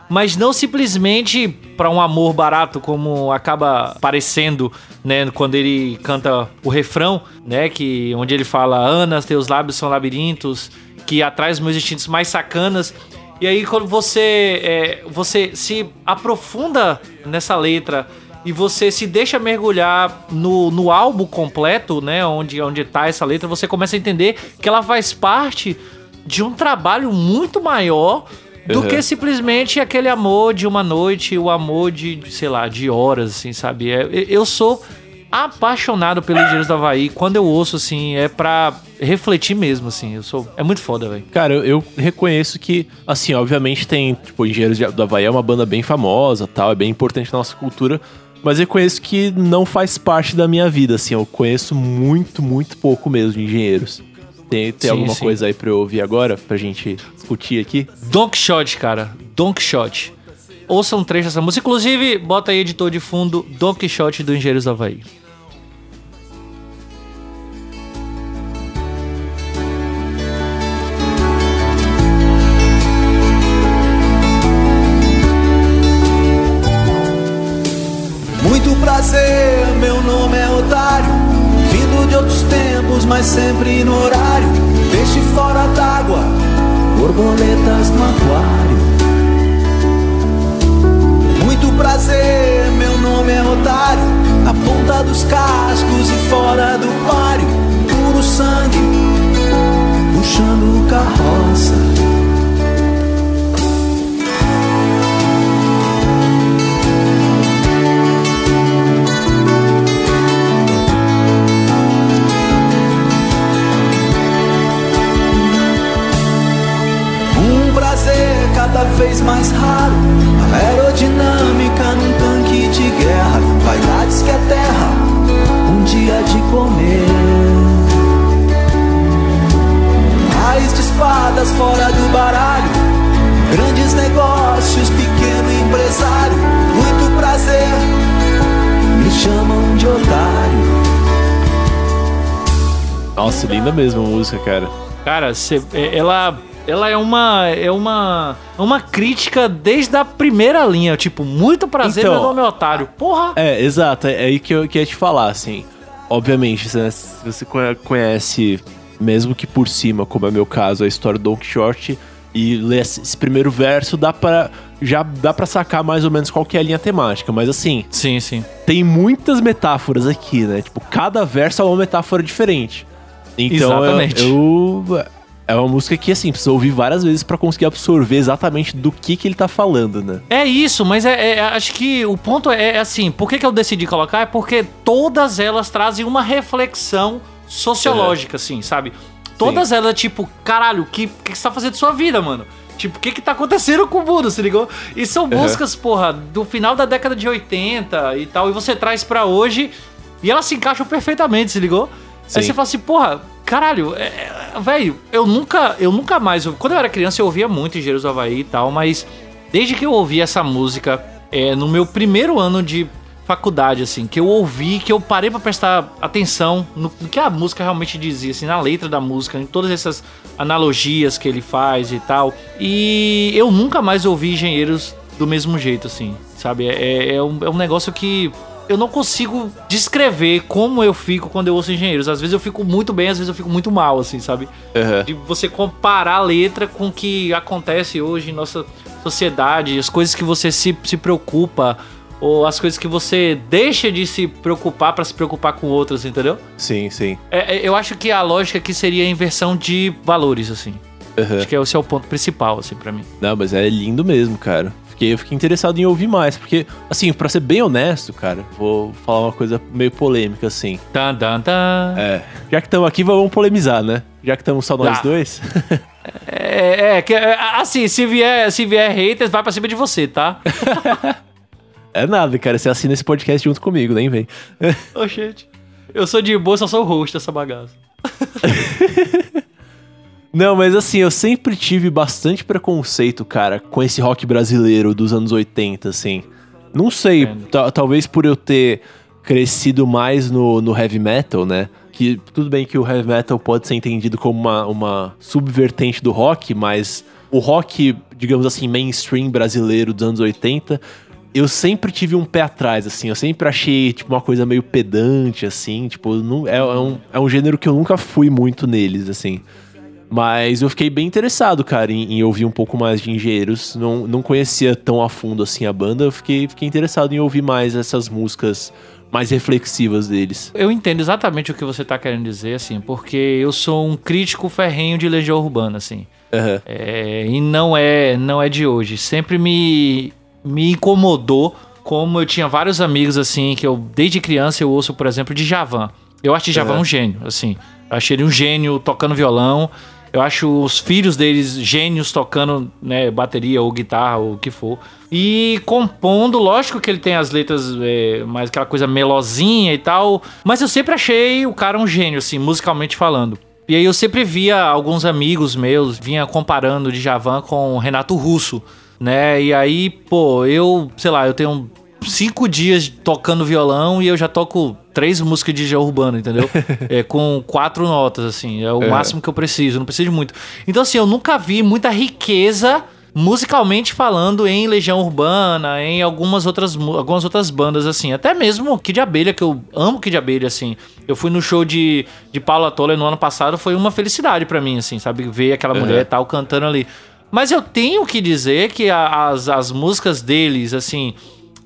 mas não simplesmente para um amor barato como acaba parecendo, né, quando ele canta o refrão, né, que onde ele fala Ana, teus lábios são labirintos, que atrás meus instintos mais sacanas. E aí quando você é, você se aprofunda nessa letra e você se deixa mergulhar no, no álbum completo, né, onde onde tá essa letra, você começa a entender que ela faz parte de um trabalho muito maior do Uhum. que simplesmente aquele amor de uma noite, o amor de, sei lá, de horas, assim, sabe? É, eu- sou apaixonado pelos Engenheiros do Havaí. Quando eu ouço, assim, é pra refletir mesmo, assim. Eu sou... É muito foda, velho. Cara, eu, eu reconheço que, assim, obviamente tem, tipo, Engenheiros do Havaí é uma banda bem famosa tal, é bem importante na nossa cultura, mas eu reconheço que não faz parte da minha vida, assim, eu conheço muito, muito pouco mesmo de engenheiros. Tem, tem Sim, alguma sim. coisa aí pra eu ouvir agora, pra gente discutir aqui? Don Quixote, cara. Don Quixote. Ouça um trecho dessa música. Inclusive, bota aí editor de fundo Don Quixote do Engenheiros do Havaí. De outros tempos, mas sempre no horário. Peixe fora d'água, borboletas no aquário. Muito prazer, meu nome é Otário. Na ponta dos cascos e fora do páreo. Puro sangue, puxando carroça. Cada vez mais raro. A aerodinâmica num tanque de guerra. Vaidades que a terra um dia de comer. Raiz de espadas fora do baralho. Grandes negócios, pequeno empresário. Muito prazer, me chamam de otário. Nossa, linda mesmo a música, cara. Cara, cê- é- ela, ela é uma é uma uma crítica desde a primeira linha, tipo, muito prazer, Então- meu nome é otário. Porra! É, exato, é aí que eu queria te falar, assim. Obviamente, se se você conhe- conhece, mesmo que por cima, como é meu caso, a história do Don Quixote e lê esse esse primeiro verso, dá para já dá para sacar mais ou menos qual que é a linha temática, mas assim, Sim, sim. tem muitas metáforas aqui, né? Tipo, cada verso é uma metáfora diferente. Então, Exatamente. Eu, eu- é uma música que assim, precisa ouvir várias vezes pra conseguir absorver exatamente do que que ele tá falando, né? É isso, mas é, é- acho que o ponto é, é assim, por que, que eu decidi colocar? É porque todas elas trazem uma reflexão sociológica, assim, sabe? Todas elas, tipo, caralho, o que, que, você tá fazendo da sua vida, mano? Tipo, o que que tá acontecendo com o mundo, se ligou? E são músicas, porra, do final da década de 80 e tal, e você traz pra hoje e elas se encaixam perfeitamente, se ligou? Aí Sim. você fala assim, porra, caralho, é, é, velho, eu nunca, eu nunca mais. Quando eu era criança, eu ouvia muito Engenheiros do Havaí e tal, mas desde que eu ouvi essa música, é, no meu primeiro ano de faculdade, assim, que eu ouvi, que eu parei pra prestar atenção no, no que a música realmente dizia, assim, na letra da música, em todas essas analogias que ele faz e tal. E eu nunca mais ouvi engenheiros do mesmo jeito, assim, sabe? É, é, um, é um negócio que eu não consigo descrever como eu fico quando eu ouço engenheiros. Às vezes eu fico muito bem, às vezes eu fico muito mal, assim, sabe? Aham. De você comparar a letra com o que acontece hoje em nossa sociedade, as coisas que você se, se preocupa, ou as coisas que você deixa de se preocupar pra se preocupar com outras, entendeu? Sim, sim. É, é, eu acho que a lógica aqui seria a inversão de valores, assim. Aham. Acho que esse é o ponto principal, assim, pra mim. Não, mas é lindo mesmo, cara. Fiquei, eu fiquei interessado em ouvir mais, porque, assim, pra ser bem honesto, cara, vou falar uma coisa meio polêmica, assim. Tan, tan, tan. É. Já que estamos aqui, vamos polemizar, né? Já que estamos só nós Tá. dois. É, é, que, é, assim, se vier, se vier haters, vai pra cima de você, tá? *laughs* é nada, cara. Você assina esse podcast junto comigo, nem vem. Ô, gente. Eu sou de boa, só sou o host dessa bagaça. *laughs* Não, mas assim, eu sempre tive bastante preconceito, cara, com esse rock brasileiro dos anos 80, assim. Não sei, talvez por eu ter crescido mais no, no heavy metal, né? Que tudo bem que o heavy metal pode ser entendido como uma, uma subvertente do rock, mas o rock, digamos assim, mainstream brasileiro dos anos 80, eu sempre tive um pé atrás, assim. Eu sempre achei, tipo, uma coisa meio pedante, assim. Tipo, não, é, é um, é um gênero que eu nunca fui muito neles, assim. Mas eu fiquei bem interessado, cara, em, em ouvir um pouco mais de engenheiros. Não, não conhecia tão a fundo assim a banda. Eu fiquei, fiquei interessado em ouvir mais essas músicas mais reflexivas deles. Eu entendo exatamente o que você tá querendo dizer, assim, porque eu sou um crítico ferrenho de Legião Urbana, assim. Aham. É, e não é, não é de hoje. Sempre me, me incomodou como eu tinha vários amigos, assim, que eu, desde criança, eu ouço, por exemplo, de Javan. Eu acho Javan Aham. um gênio, assim. Eu achei ele um gênio tocando violão. Eu acho os filhos deles gênios tocando, né, bateria ou guitarra ou o que for. E compondo, lógico que ele tem as letras é, mais aquela coisa melosinha e tal. Mas eu sempre achei o cara um gênio, assim, musicalmente falando. E aí eu sempre via alguns amigos meus, vinha comparando de Javan com o Renato Russo, né? E aí, pô, eu, sei lá, eu tenho cinco dias tocando violão e eu já toco três músicas de Legião Urbana, entendeu? *laughs* é, com quatro notas, assim, é o É. máximo que eu preciso, não preciso de muito. Então, assim, eu nunca vi muita riqueza musicalmente falando em Legião Urbana, em algumas outras, algumas outras bandas, assim. Até mesmo Kid Abelha, que eu amo Kid Abelha, assim. Eu fui no show de, de Paula Toller no ano passado, foi uma felicidade pra mim, assim, sabe? Ver aquela Uhum. mulher e tal cantando ali. Mas eu tenho que dizer que as, as músicas deles, assim...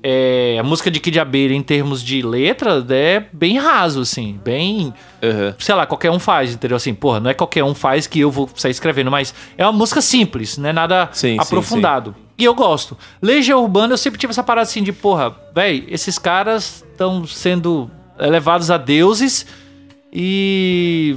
é, a música de Kid Abelha, em termos de letra, é bem raso, assim. Bem Aham. sei lá, qualquer um faz, entendeu? Assim, porra, não é qualquer um faz que eu vou sair escrevendo, mas é uma música simples, não é nada Sim, sim, aprofundado. E eu gosto. Legião Urbana, eu sempre tive essa parada assim de, porra, véi, esses caras estão sendo elevados a deuses e.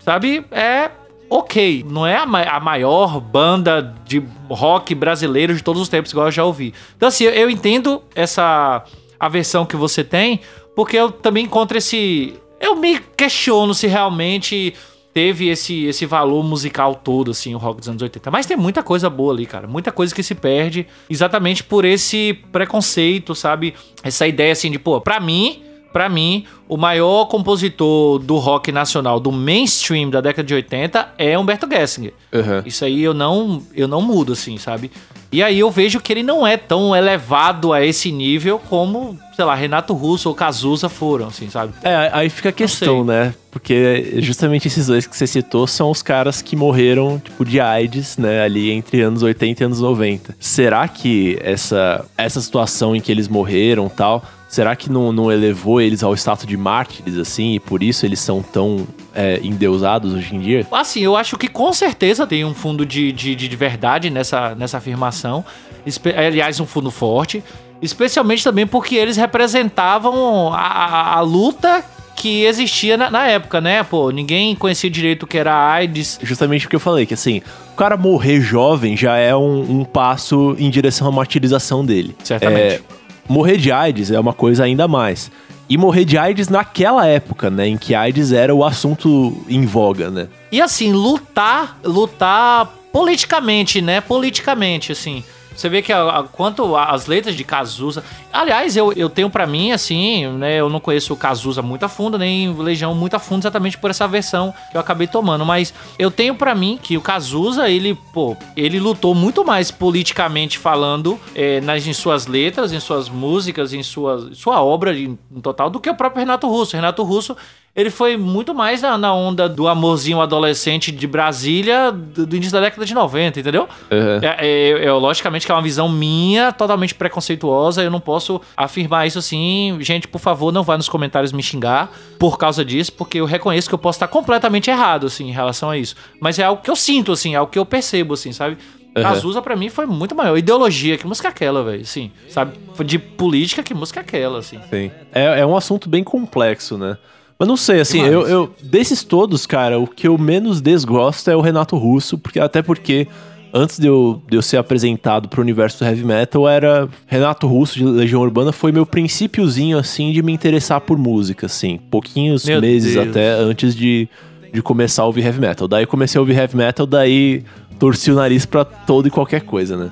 Sabe? É ok. Não é a, ma- a maior banda de rock brasileiro de todos os tempos, igual eu já ouvi. Então, assim, eu, eu entendo essa a versão que você tem, porque eu também encontro esse. Eu me questiono se realmente teve esse, esse valor musical todo, assim, o rock dos anos 80. Mas tem muita coisa boa ali, cara. Muita coisa que se perde exatamente por esse preconceito, sabe? Essa ideia, assim, de, pô, pra mim, pra mim, o maior compositor do rock nacional, do mainstream da década de 80 é Humberto Gessinger. Aham. Isso aí eu não, eu não mudo, assim, sabe? E aí eu vejo que ele não é tão elevado a esse nível como, sei lá, Renato Russo ou Cazuza foram, assim, sabe? É, aí fica a questão, né? Porque justamente esses dois que você citou são os caras que morreram, tipo, de AIDS, né? Ali entre anos 80 e anos 90. Será que essa, essa situação em que eles morreram tal, será que não, não elevou eles ao status de mártires, assim? E por isso eles são tão é, endeusados hoje em dia? Assim, eu acho que com certeza tem um fundo de, de, de verdade nessa, nessa afirmação. Espe- aliás, um fundo forte. Especialmente também porque eles representavam a, a- a luta que existia na, na época, né? Pô, ninguém conhecia direito o que era a AIDS. Justamente o que eu falei, que assim, o cara morrer jovem já é um, um passo em direção à martirização dele. Certamente. É, morrer de AIDS é uma coisa ainda mais. E morrer de AIDS naquela época, né? Em que AIDS era o assunto em voga, né? E assim, lutar, lutar politicamente, né? Politicamente, assim. Você vê que a, a- quanto as letras de Cazuza. Aliás, eu, eu tenho pra mim, assim, né? Eu não conheço o Cazuza muito a fundo, nem Legião muito a fundo, exatamente por essa versão que eu acabei tomando. Mas eu tenho pra mim que o Cazuza, ele, pô, ele lutou muito mais politicamente falando é, nas, em suas letras, em suas músicas, em sua, sua obra em, em total, do que o próprio Renato Russo. Renato Russo. Ele foi muito mais na, na onda do amorzinho adolescente de Brasília do, do início da década de 90, entendeu? Uhum. É, é, é, logicamente que é uma visão minha, totalmente preconceituosa. Eu não posso afirmar isso assim. Gente, por favor, não vá nos comentários me xingar por causa disso, porque eu reconheço que eu posso estar completamente errado, assim, em relação a isso. Mas é algo que eu sinto, assim, é algo que eu percebo, assim, sabe? Uhum. Cazuza, pra mim, foi muito maior. Ideologia, que música é aquela, velho? Assim, sabe? De política, que música é aquela, assim. Sim. É, é um assunto bem complexo, né? Mas não sei, assim, eu, eu. Desses todos, cara, o que eu menos desgosto é o Renato Russo, porque até porque. Antes de eu, de eu ser apresentado pro universo do heavy metal, era Renato Russo de Legião Urbana foi meu princípiozinho, assim, de me interessar por música, assim. Pouquinhos Meu meses Deus. até antes de, de começar a ouvir heavy metal. Daí comecei a ouvir heavy metal, daí torci o nariz pra todo e qualquer coisa, né?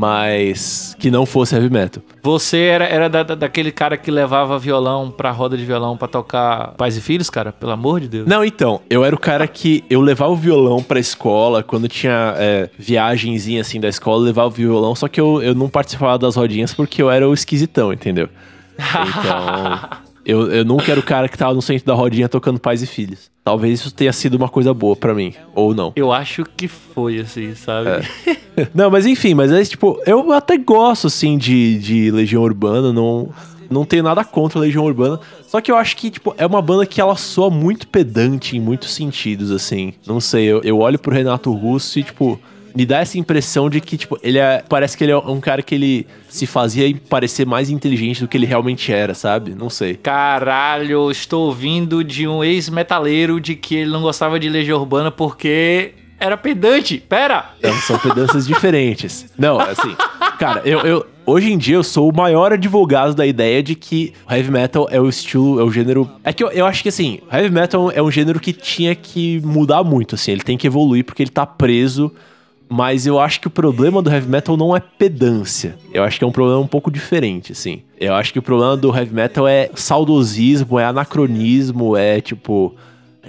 Mas que não fosse heavy metal. Você era, era da, da- daquele cara que levava violão pra roda de violão pra tocar Pais e Filhos, cara? Pelo amor de Deus. Não, então, eu era o cara que eu levava o violão pra escola, quando tinha é, viagenzinha assim da escola, eu levava o violão, só que eu, eu não participava das rodinhas porque eu era o esquisitão, entendeu? *laughs* Então, eu, eu nunca era o cara que tava no centro da rodinha tocando pais e filhos. Talvez isso tenha sido uma coisa boa pra mim, ou não. Eu acho que foi, assim, sabe? *laughs* Não, mas enfim, mas é tipo, eu até gosto assim de, de Legião Urbana, não, não tenho nada contra Legião Urbana. Só que eu acho que, tipo, é uma banda que ela soa muito pedante em muitos sentidos, assim. Não sei, eu, eu olho pro Renato Russo e, tipo, me dá essa impressão de que, tipo, ele é. Parece que ele é um cara que ele se fazia parecer mais inteligente do que ele realmente era, sabe? Não sei. Caralho, estou ouvindo de um ex-metaleiro de que ele não gostava de Legião Urbana porque era pedante. Pera! Então, são pedanças diferentes. Não, assim, cara, eu, eu- hoje em dia eu sou o maior advogado da ideia de que o heavy metal é o estilo, é o gênero. É que eu, eu acho que assim, heavy metal é um gênero que tinha que mudar muito, assim, ele tem que evoluir porque ele tá preso. Mas eu acho que o problema do heavy metal não é pedância. Eu acho que é um problema um pouco diferente, assim. Eu acho que o problema do heavy metal é saudosismo, é anacronismo, é tipo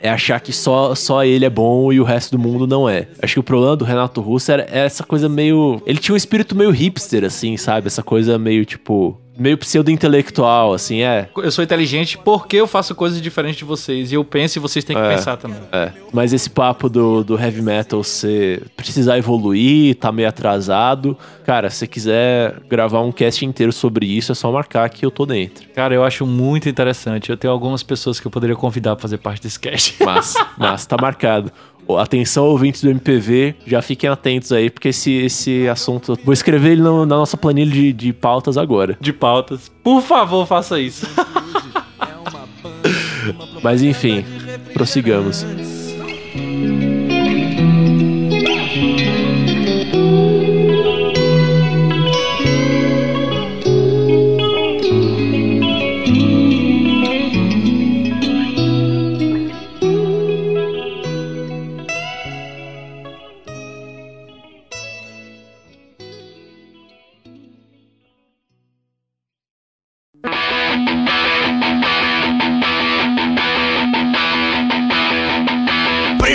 é achar que só, só ele é bom e o resto do mundo não é. Acho que o problema do Renato Russo era, era essa coisa meio. Ele tinha um espírito meio hipster, assim, sabe? Essa coisa meio tipo. Meio pseudo-intelectual, assim, é. Eu sou inteligente porque eu faço coisas diferentes de vocês. E eu penso e vocês têm que É. pensar também. É. Mas esse papo do, do heavy metal ser precisar evoluir, tá meio atrasado. Cara, se quiser gravar um cast inteiro sobre isso, é só marcar que eu tô dentro. Cara, eu acho muito interessante. Eu tenho algumas pessoas que eu poderia convidar pra fazer parte desse cast. Mas, *laughs* mas tá marcado. Atenção, ouvintes do MPV, já fiquem atentos aí, porque esse, esse assunto. Vou escrever ele no- na nossa planilha de, de pautas agora. De pautas. Por favor, faça isso. *laughs* Mas enfim, prossigamos.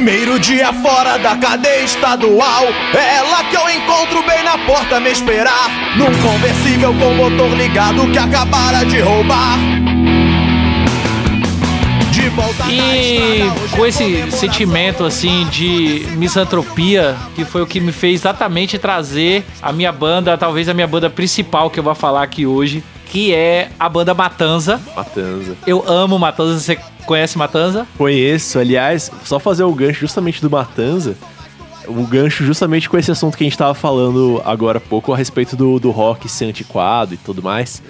Primeiro dia fora da cadeia estadual. É lá que eu encontro bem na porta me esperar. Num conversível com motor ligado que acabara de roubar. De volta E com esse sentimento assim de misantropia, que foi o que me fez exatamente trazer a minha banda, talvez a minha banda principal que eu vou falar aqui hoje, que é a banda Matanza. Matanza. Eu amo Matanza, você conhece Matanza? Conheço, aliás, só fazer o gancho justamente do Matanza. O gancho justamente com esse assunto que a gente tava falando agora há pouco a respeito do, do rock ser antiquado e tudo mais.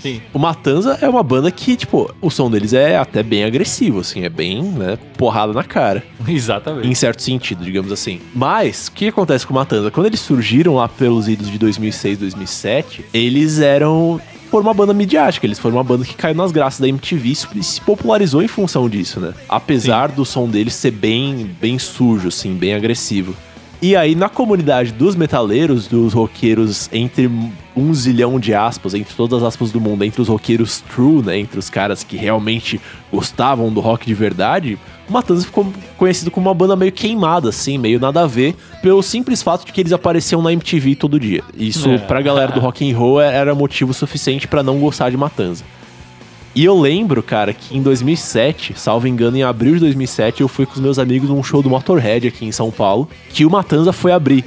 Sim. O Matanza é uma banda que, tipo, o som deles é até bem agressivo, assim, é bem, né, porrada na cara. *laughs* Exatamente. Em certo sentido, digamos assim. Mas, o que acontece com o Matanza? Quando eles surgiram lá pelos idos de 2006, 2007, eles eram. Foram uma banda midiática, eles foram uma banda que caiu nas graças da MTV e se- popularizou em função disso, né? Apesar do som deles ser bem, bem sujo, assim, bem agressivo. E aí, na comunidade dos metaleiros, dos roqueiros, entre um zilhão de aspas, entre todas as aspas do mundo, entre os roqueiros true, né? Entre os caras que realmente gostavam do rock de verdade, o Matanza ficou conhecido como uma banda meio queimada, assim, meio nada a ver, pelo simples fato de que eles apareciam na MTV todo dia. Isso, É. pra galera do rock and roll, era motivo suficiente pra não gostar de Matanza. E eu lembro, cara, que em 2007, salvo engano, em abril de 2007, eu fui com os meus amigos num show do Motorhead aqui em São Paulo, que o Matanza foi abrir.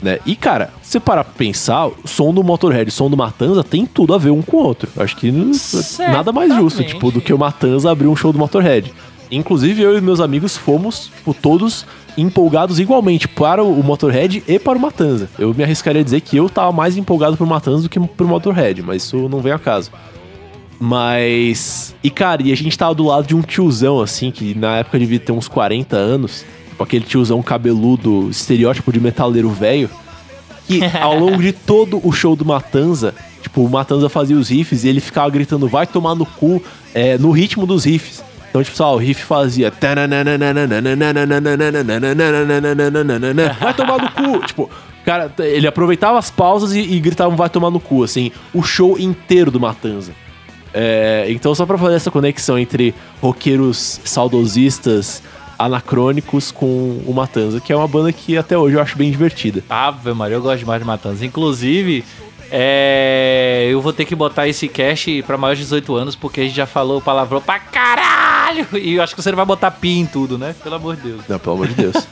Né? E, cara, se você parar pra pensar, o som do Motorhead e o som do Matanza tem tudo a ver um com o outro. Acho que não- nada mais justo, tipo, do que o Matanza abrir um show do Motorhead. Inclusive, eu e meus amigos fomos, tipo, todos empolgados igualmente para o Motorhead e para o Matanza. Eu me arriscaria a dizer que eu tava mais empolgado pro Matanza do que pro Motorhead, mas isso não vem a caso. Mas. E, cara, e a gente tava do lado de um tiozão, assim, que na época devia ter uns 40 anos. Tipo, aquele tiozão cabeludo, estereótipo de metaleiro velho. Que *laughs* ao longo de todo o show do Matanza, tipo, o Matanza fazia os riffs e ele ficava gritando, vai tomar no cu, é, no ritmo dos riffs. Então, tipo, o riff fazia. Vai tomar no cu. Tipo, cara, ele aproveitava as pausas e, e gritava, vai tomar no cu, assim, o show inteiro do Matanza. É, então, só pra fazer essa conexão entre roqueiros saudosistas, anacrônicos com o Matanza, que é uma banda que até hoje eu acho bem divertida. Ave Maria, eu gosto demais de Matanza. Inclusive, é, eu vou ter que botar esse cast pra maiores de 18 anos, porque a gente já falou palavrão pra caralho. E eu acho que você não vai botar pi em tudo, né? Pelo amor de Deus. Não, pelo amor de Deus. *laughs*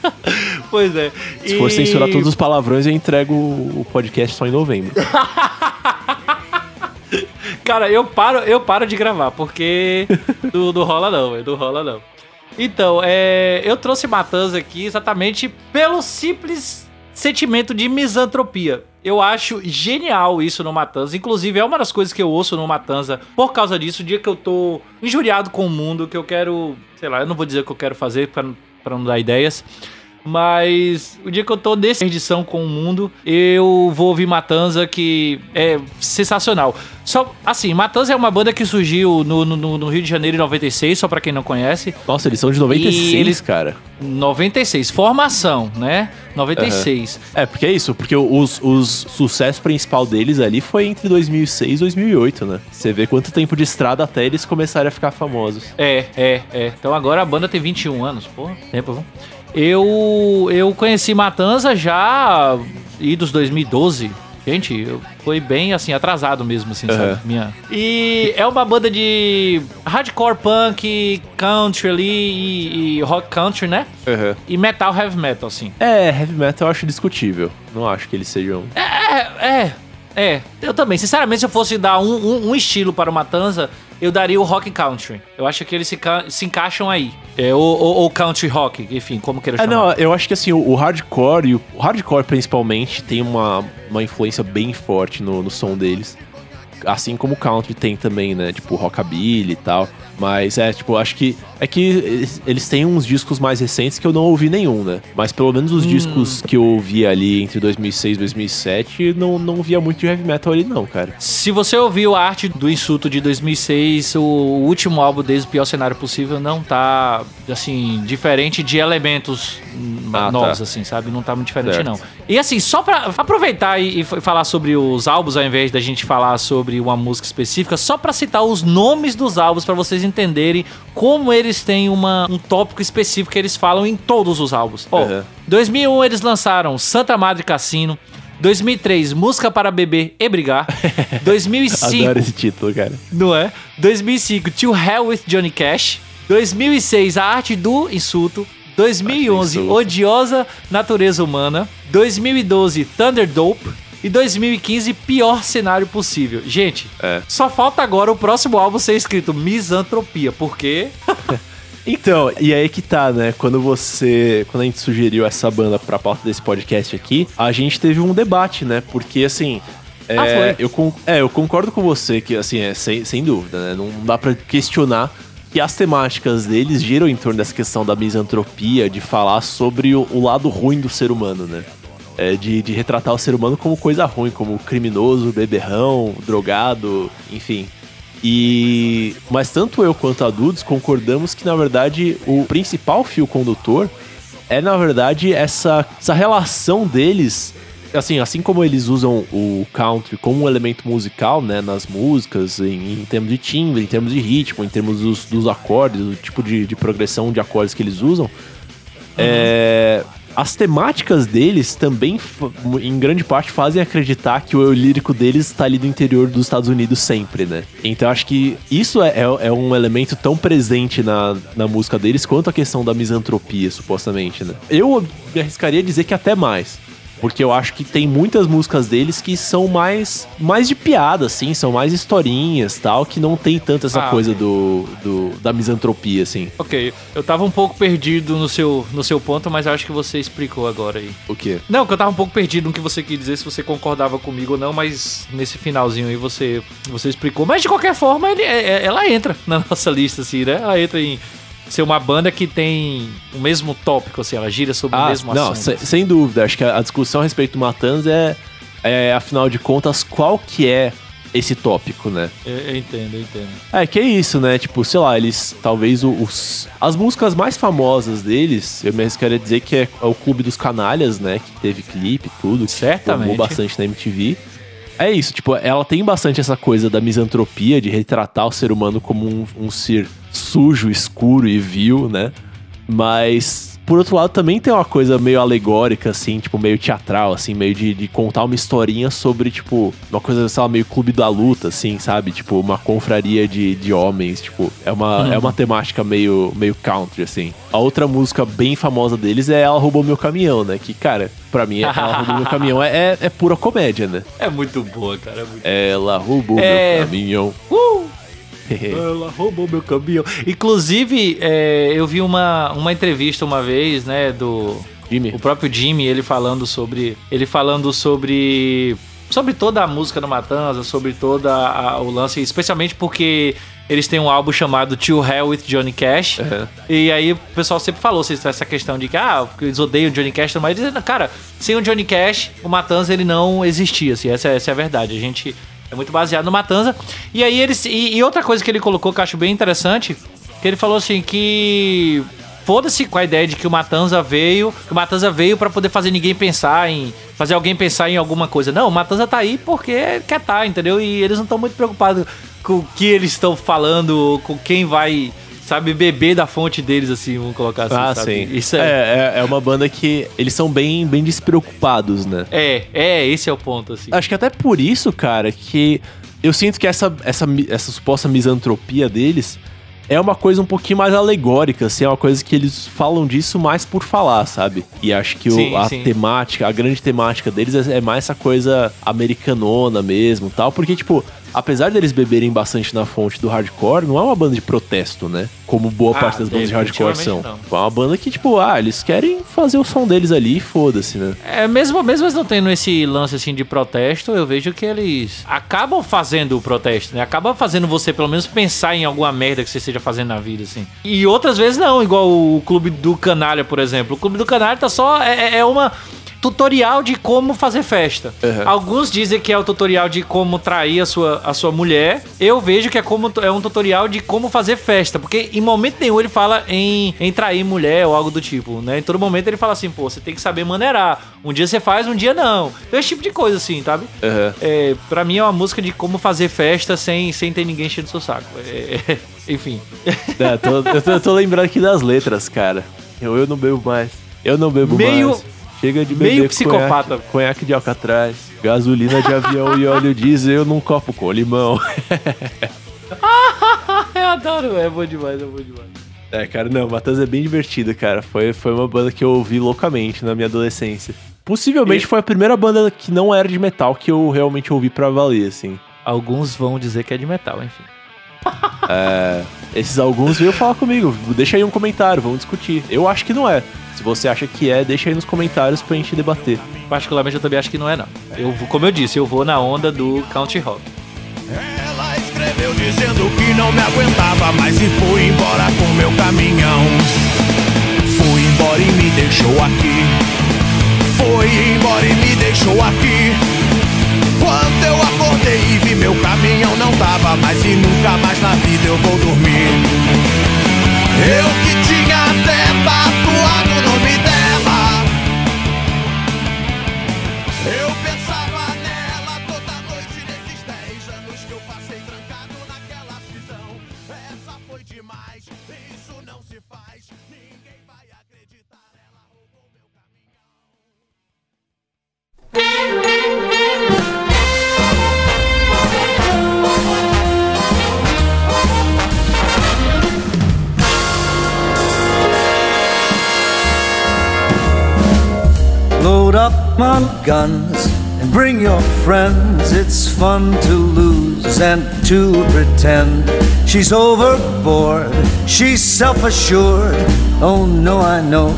Pois é. Se for censurar todos os palavrões, eu entrego o podcast só em novembro. *laughs* Cara, eu paro, eu paro de gravar, porque não, não rola não, não rola não. Então, é, eu trouxe Matanza aqui exatamente pelo simples sentimento de misantropia. Eu acho genial isso no Matanza. Inclusive, é uma das coisas que eu ouço no Matanza por causa disso. O dia que eu tô injuriado com o mundo, que eu quero. Sei lá, eu não vou dizer o que eu quero fazer pra, não dar ideias. Mas o dia que eu tô nessa edição com o mundo, eu vou ouvir Matanza, que é sensacional. Só, assim, Matanza é uma banda que surgiu no, no- no Rio de Janeiro em 96, só pra quem não conhece. Nossa, eles são de 96, E eles- cara. 96, formação, né? 96. É, porque é isso, porque os, os sucesso principal deles ali foi entre 2006 e 2008, né? Você vê quanto tempo de estrada até eles começarem a ficar famosos. É, é, é. Então agora a banda tem 21 anos. Porra, tempo, viu? Eu, eu conheci Matanza já e dos 2012. Gente, eu, foi bem assim, atrasado mesmo, assim, Aham. sabe? Minha. E é uma banda de hardcore punk, country ali e, e rock country, né? E metal heavy metal, assim. É, heavy metal eu acho discutível. Não acho que eles sejam. É, é, é. Eu também. Sinceramente, se eu fosse dar um, um- um estilo para o Matanza, eu daria o rock country. Eu acho que eles se, se encaixam aí. É, ou, ou- ou country rock, enfim, como queira É, chamar. não, eu acho que assim, o, o hardcore, e o, o hardcore principalmente, tem uma, uma influência bem forte no, no som deles. Assim como o country tem também, né? Tipo, rockabilly e tal. Mas é, tipo, acho que. É que eles, têm uns discos mais recentes que eu não ouvi nenhum, né? Mas pelo menos os Hum. discos que eu ouvi ali entre 2006 e 2007, não, não via muito de heavy metal ali, não, cara. Se você ouviu a arte do Insulto de 2006, o último álbum deles, o pior cenário possível, não tá, assim, diferente de elementos Ah, novos, tá. assim, sabe? Não tá muito diferente, Certo. não. E assim, só pra aproveitar e, e falar sobre os álbuns, ao invés da gente falar sobre uma música específica, só pra citar os nomes dos álbuns, pra vocês entenderem como eles têm uma, um tópico específico que eles falam em todos os álbuns. Ó, Uhum. 2001 eles lançaram Santa Madre Cassino. 2003, Música para Beber e Brigar. *laughs* 2005, Adoro esse título, cara. não é? 2005, To Hell with Johnny Cash. 2006, A Arte do Insulto. 2011, Insulto. Odiosa Natureza Humana. 2012, Thunder Dope. E 2015, Pior Cenário Possível. Gente, É. só falta agora o próximo álbum ser escrito Misantropia, porque... *laughs* Então, e aí que tá, né? Quando você. Quando a gente sugeriu essa banda pra pauta desse podcast aqui, a gente teve um debate, né? Porque assim. É, Ah, foi? Eu, é, eu concordo com você que, assim, é sem, sem dúvida, né? Não dá pra questionar que as temáticas deles giram em torno dessa questão da misantropia, de falar sobre o, o lado ruim do ser humano, né? É, de, de retratar o ser humano como coisa ruim, como criminoso, beberrão, drogado, enfim. E mas tanto eu quanto a Dudes concordamos que na verdade o principal fio condutor é na verdade essa, essa relação deles. Assim, assim como eles usam o country como um elemento musical, né, nas músicas, em, em termos de timbre, em termos de ritmo, em termos dos, dos acordes, do tipo de, de progressão de acordes que eles usam, é, as temáticas deles também, em grande parte, fazem acreditar que o eu lírico deles está ali do interior dos Estados Unidos sempre, né? Então acho que isso é, é- é um elemento tão presente na, na música deles quanto a questão da misantropia, supostamente, né? Eu me arriscaria a dizer que até mais. Porque eu acho que tem muitas músicas deles que são mais mais de piada, assim, são mais historinhas tal, que não tem tanto essa Ah, coisa do, do- da misantropia, assim. Ok, eu tava um pouco perdido no seu, no seu ponto, mas acho que você explicou agora aí. O quê? Não, que eu tava um pouco perdido no que você quis dizer, se você concordava comigo ou não, mas nesse finalzinho aí você, você explicou. Mas de qualquer forma, ele, é- é- ela entra na *laughs* nossa lista, assim, né? Ela entra em ser uma banda que tem o mesmo tópico, assim, ela gira sobre o Ah, mesmo não, assunto. se- sem dúvida. Acho que a, a discussão a respeito do Matanz é, é, afinal de contas, qual que é esse tópico, né? Eu, eu entendo, eu entendo. É, que é isso, né? Tipo, sei lá, eles. Talvez o- os. As músicas mais famosas deles, eu mesmo queria dizer que é, o Clube dos Canalhas, né? Que teve clipe e tudo, que Certamente. bombou bastante na MTV. É isso, tipo, ela tem bastante essa coisa da misantropia, de retratar o ser humano como um, um ser sujo, escuro e vil, né? Mas, por outro lado, também tem uma coisa meio alegórica, assim, tipo, meio teatral, assim, meio de, de contar uma historinha sobre, tipo, uma coisa, sei lá, meio clube da luta, assim, sabe? Tipo, uma confraria de, de homens, tipo, é uma, é uma temática meio, meio country, assim. A outra música bem famosa deles é Ela Roubou Meu Caminhão, né? Que, cara, pra mim, Ela Roubou Meu Caminhão é, é, é pura comédia, né? *laughs* É muito boa, cara. É muito... Ela roubou É. meu caminhão. Uh! *laughs* Ela roubou meu caminhão. Inclusive, é, eu vi uma, uma entrevista uma vez, né, do Jimmy. o próprio Jimmy, ele falando sobre. Ele falando sobre. Sobre toda a música do Matanza, sobre toda a- o lance, especialmente porque eles têm um álbum chamado To Hell with Johnny Cash. Uhum. E aí o pessoal sempre falou essa questão de que, ah, eles odeiam o Johnny Cash, mas cara, sem o Johnny Cash, o Matanza ele não existia, assim, essa, essa é a verdade. A gente é muito baseado no Matanza. E aí eles. E, e outra coisa que ele colocou que eu acho bem interessante, que ele falou assim que. Foda-se com a ideia de que o Matanza veio. O Matanza veio pra poder fazer ninguém pensar em. Fazer alguém pensar em alguma coisa. Não, o Matanza tá aí porque quer tá, entendeu? E eles não estão muito preocupados com o que eles estão falando, com quem vai, sabe, beber da fonte deles, assim, vamos colocar assim. Ah, sabe? sim. Isso é. é, é, é uma banda que eles são bem, bem despreocupados, né? É, é, esse é o ponto, assim. Acho que até por isso, cara, que eu sinto que essa, essa, essa suposta misantropia deles é uma coisa um pouquinho mais alegórica, assim, é uma coisa que eles falam disso mais por falar, sabe? E acho que o- Sim, a sim. temática, a grande temática deles é, é mais essa coisa americanona mesmo tal, porque, tipo, apesar deles beberem bastante na fonte do hardcore, não é uma banda de protesto, né? Como boa Ah, parte das bandas de hardcore são. definitivamente É uma banda que, tipo, ah, eles querem fazer o som deles ali e foda-se, né? É, mesmo, mesmo eles não tendo esse lance assim de protesto, eu vejo que eles acabam fazendo o protesto, né? Acabam fazendo você pelo menos pensar em alguma merda que você esteja fazendo na vida, assim. E outras vezes não, igual o Clube do Canalha, por exemplo. O Clube do Canalha tá só. É, é uma. Tutorial de como fazer festa. Uhum. Alguns dizem que é o tutorial de como trair a sua, a sua mulher. Eu vejo que é, como, é um tutorial de como fazer festa. Porque em momento nenhum ele fala em, em trair mulher ou algo do tipo, né? Em todo momento ele fala assim, pô, você tem que saber maneirar. Um dia você faz, um dia não. Então esse tipo de coisa, assim, sabe? Uhum. É, pra mim é uma música de como fazer festa sem, sem ter ninguém enchendo seu saco. É, é, *laughs* enfim. É, tô- eu, tô, eu tô lembrando aqui das letras, cara. Eu, eu não bebo mais. Eu não bebo Meio- mais. Chega de beber meio conhaque- psicopata. Conhaque, de Alcatraz, gasolina de avião e óleo diesel num copo com limão. *laughs* eu adoro, é bom demais, é bom demais. É, cara, não, Matanza é bem divertido, cara. Foi, foi uma banda que eu ouvi loucamente na minha adolescência. Possivelmente E- foi a primeira banda que não era de metal que eu realmente ouvi pra valer, assim. Alguns vão dizer que é de metal, enfim. É, *laughs* esses alguns veio falar comigo. Deixa aí um comentário, vamos discutir. Eu acho que não é. Se você acha que é, deixa aí nos comentários pra gente debater. Particularmente eu também acho que não é, não. Eu, vou- como eu disse, eu vou na onda do country rock. Ela escreveu dizendo que não me aguentava mais e foi embora com meu caminhão. Foi embora e me deixou aqui. Foi embora e me deixou aqui. Quando eu acordei e vi meu caminhão não tava mais e nunca mais na vida eu vou dormir. Eu que tinha On guns and bring your friends. It's fun to lose and to pretend. She's overboard, she's self assured. Oh no, I know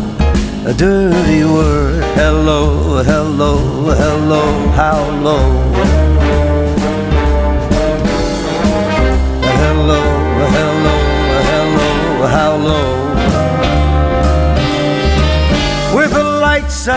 a dirty word. Hello, hello, hello, how low? Hello, hello, hello, how low?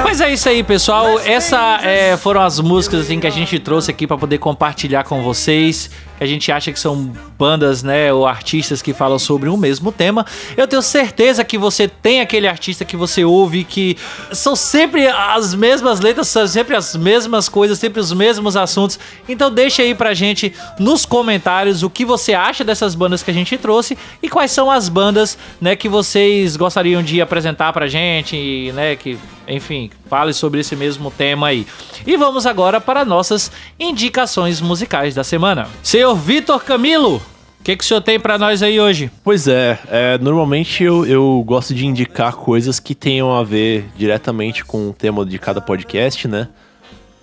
Mas é isso aí, pessoal. Essa é, foram as músicas assim, que a gente trouxe aqui pra poder compartilhar com vocês. Que a gente acha que são bandas, né, ou artistas que falam sobre o mesmo tema. Eu tenho certeza que você tem aquele artista que você ouve que são sempre as mesmas letras, são sempre as mesmas coisas, sempre os mesmos assuntos. Então deixa aí pra gente nos comentários o que você acha dessas bandas que a gente trouxe e quais são as bandas, né, que vocês gostariam de apresentar pra gente, né, que enfim, fale sobre esse mesmo tema aí. E vamos agora para nossas indicações musicais da semana. Senhor Vitor Camilo, o que, que o senhor tem pra nós aí hoje? Pois é, é, normalmente eu, eu gosto de indicar coisas que tenham a ver diretamente com o tema de cada podcast, né?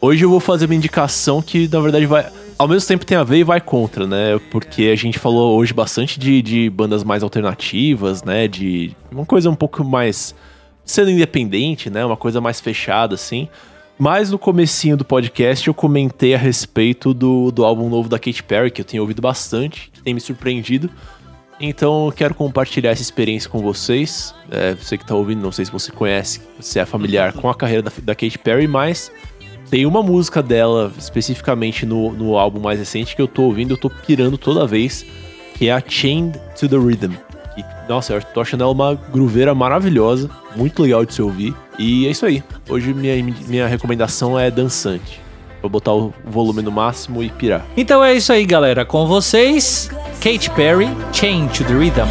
Hoje eu vou fazer uma indicação que, na verdade, vai. Ao mesmo tempo tem a ver e vai contra, né? Porque a gente falou hoje bastante de, de bandas mais alternativas, né? De uma coisa um pouco mais. Sendo independente, né? Uma coisa mais fechada, assim. Mas no comecinho do podcast eu comentei a respeito do, do álbum novo da Katy Perry, que eu tenho ouvido bastante, que tem me surpreendido. Então eu quero compartilhar essa experiência com vocês. É, você que tá ouvindo, não sei se você conhece, se é familiar com a carreira da, da Katy Perry, mas tem uma música dela, especificamente no, no álbum mais recente, que eu tô ouvindo, eu tô pirando toda vez, que é a Chained to the Rhythm. E, nossa, eu tô achando ela uma grooveira maravilhosa, muito legal de se ouvir. E é isso aí. Hoje minha, minha recomendação é dançante. Vou botar o volume no máximo e pirar. Então é isso aí, galera. Com vocês, Katy Perry, Chain to the Rhythm.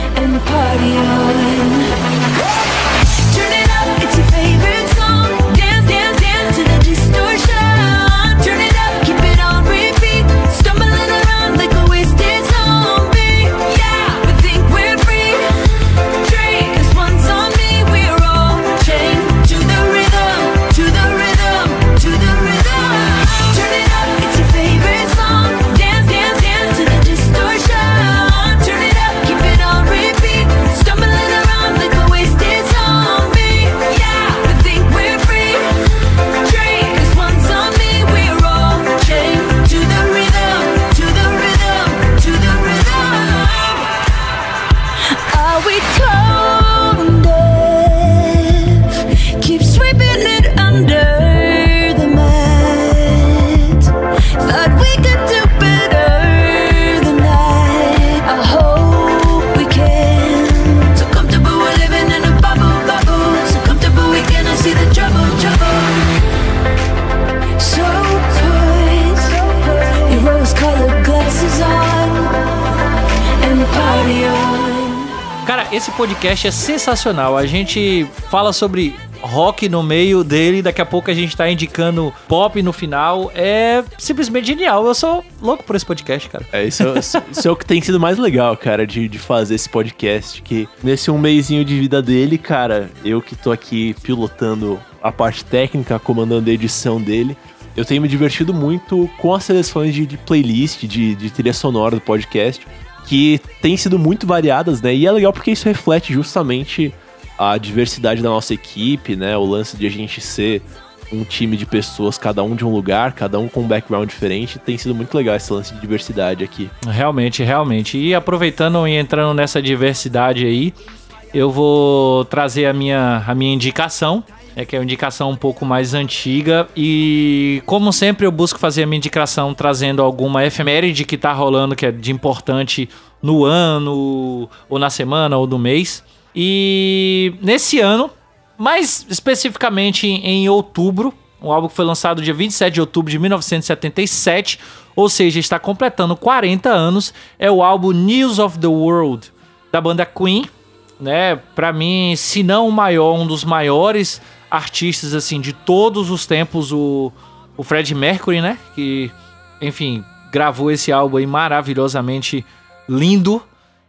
Esse podcast é sensacional. A gente fala sobre rock no meio dele, daqui a pouco a gente tá indicando pop no final. É simplesmente genial. Eu sou louco por esse podcast, cara. É, isso, é- isso é o que tem sido mais legal, cara, de, de fazer esse podcast. Que nesse um mêsinho de vida dele, cara, eu que tô aqui pilotando a parte técnica, comandando a edição dele, eu tenho me divertido muito com as seleções de, de playlist, de, de trilha sonora do podcast, que têm sido muito variadas, né? E é legal porque isso reflete justamente a diversidade da nossa equipe, né? O lance de a gente ser um time de pessoas, cada um de um lugar, cada um com um background diferente. Tem sido muito legal esse lance de diversidade aqui. Realmente, realmente. E aproveitando e entrando nessa diversidade aí, eu vou trazer a minha, a minha indicação. É que é uma indicação um pouco mais antiga. E como sempre, eu busco fazer a minha indicação trazendo alguma efeméride que tá rolando, que é de importante no ano, ou na semana, ou no mês. E nesse ano, mais especificamente em outubro, um álbum que foi lançado dia 27 de outubro de 1977, ou seja, está completando 40 anos, é o álbum News of the World da banda Queen, né? Para mim, se não o maior, um dos maiores artistas assim de todos os tempos, o o Fred Mercury, né? Que, enfim, gravou esse álbum aí maravilhosamente lindo.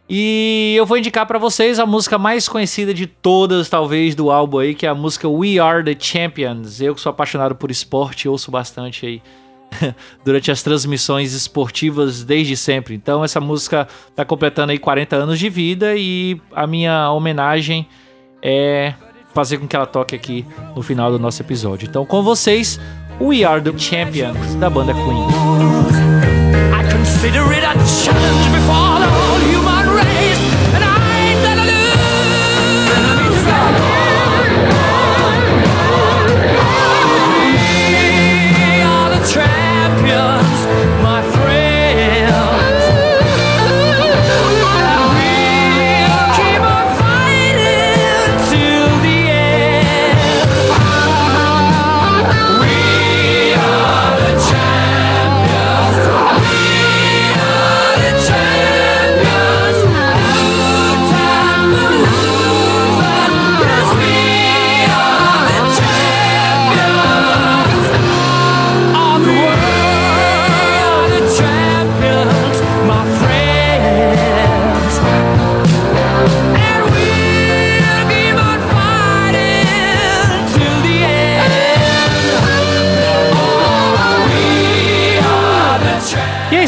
E eu vou indicar pra vocês a música mais conhecida de todas, talvez, do álbum aí, que é a música We Are the Champions. Eu que sou apaixonado por esporte, ouço bastante aí *laughs* durante as transmissões esportivas desde sempre. Então essa música tá completando aí 40 anos de vida e a minha homenagem é fazer com que ela toque aqui no final do nosso episódio. Então com vocês, We Are the Champions da banda Queen. I consider it a challenge before the whole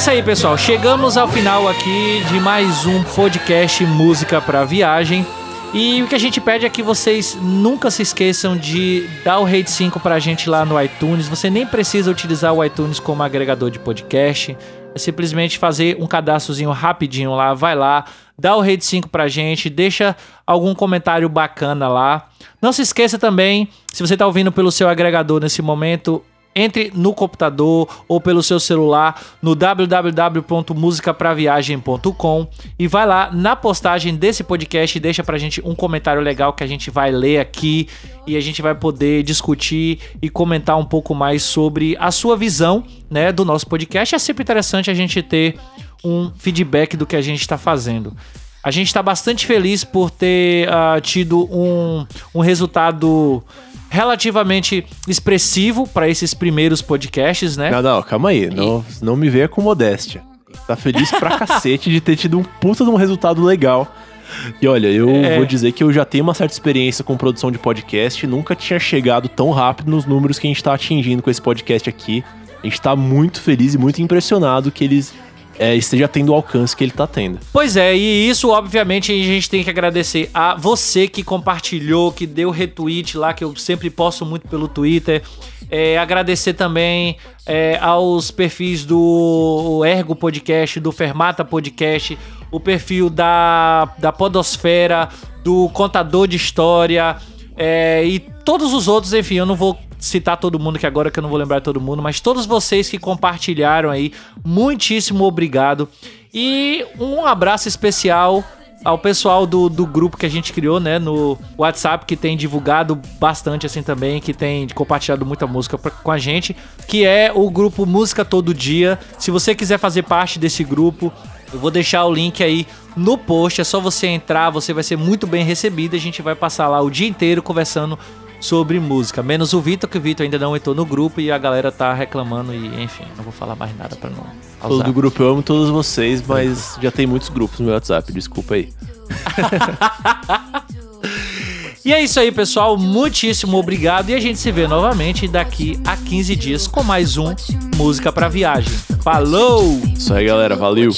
isso aí, pessoal. Chegamos ao final aqui de mais um podcast Música para Viagem. E o que a gente pede é que vocês nunca se esqueçam de dar o Rate 5 pra gente lá no iTunes. Você nem precisa utilizar o iTunes como agregador de podcast. É simplesmente fazer um cadastrozinho rapidinho lá, vai lá, dá o Rate 5 pra gente, deixa algum comentário bacana lá. Não se esqueça também, se você tá ouvindo pelo seu agregador nesse momento, entre no computador ou pelo seu celular no www.musicapraviagem.com e vai lá na postagem desse podcast e deixa pra gente um comentário legal que a gente vai ler aqui e a gente vai poder discutir e comentar um pouco mais sobre a sua visão, né, do nosso podcast. É sempre interessante a gente ter um feedback do que a gente está fazendo. A gente está bastante feliz por ter ah, tido um, um resultado relativamente expressivo para esses primeiros podcasts, né? Não, não, calma aí. Não, não me venha com modéstia. Tá feliz pra *laughs* cacete de ter tido um puta de um resultado legal. E olha, eu É. vou dizer que eu já tenho uma certa experiência com produção de podcast. Nunca tinha chegado tão rápido nos números que a gente tá atingindo com esse podcast aqui. A gente tá muito feliz e muito impressionado que eles é, esteja tendo o alcance que ele tá tendo. Pois é, e isso obviamente a gente tem que agradecer a você que compartilhou, que deu retweet lá, que eu sempre posto muito pelo Twitter. É, agradecer também é, aos perfis do Ergo Podcast, do Fermata Podcast, o perfil da, da Podosfera, do Contador de História é, e todos os outros, enfim, eu não vou citar todo mundo que agora que eu não vou lembrar todo mundo, mas todos vocês que compartilharam aí, muitíssimo obrigado. E um abraço especial ao pessoal do, do grupo que a gente criou, né, no WhatsApp, que tem divulgado bastante assim também, que tem compartilhado muita música pra- com a gente, que é o grupo Música Todo Dia. Se você quiser fazer parte desse grupo, eu vou deixar o link aí no post, é só você entrar, você vai ser muito bem recebido. A gente vai passar lá o dia inteiro conversando sobre música, menos o Vitor, que o Vitor ainda não entrou no grupo e a galera tá reclamando e enfim, não vou falar mais nada pra não Todo do grupo eu amo todos vocês, mas já tem muitos grupos no meu WhatsApp, desculpa aí. *laughs* E é isso aí, pessoal. Muitíssimo obrigado. E a gente se vê novamente daqui a 15 dias com mais um Música pra Viagem. Falou! Isso aí, galera. Valeu!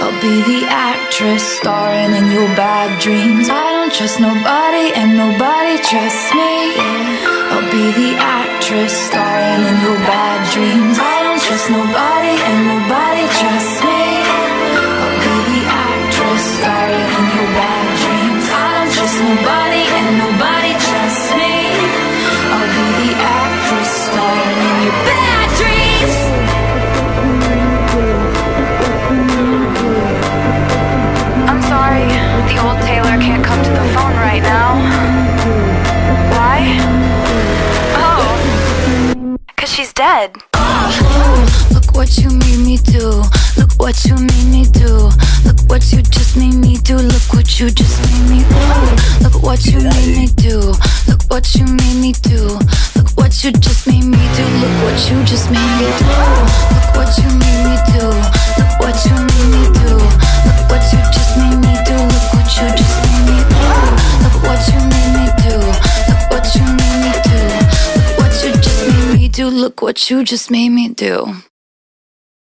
I'll be the actress starring in your bad dreams. I don't trust nobody and nobody trusts me. I'll be the actress starring in your bad dreams. I don't trust nobody and nobody trusts me. I'll be the actress starring in your bad dreams. I don't trust nobody Taylor can't come to the phone right now. Why? Oh, cause she's dead. Look what you made me do. Look what you made me do. Look what you just made me do. Look what you just made me do. Look what you made me do. Look what you made me do. Look what you just made me do. Look what you just made me do. Look what you made me do. Look what you made me do. Look what you just made me do. look what you just made me do.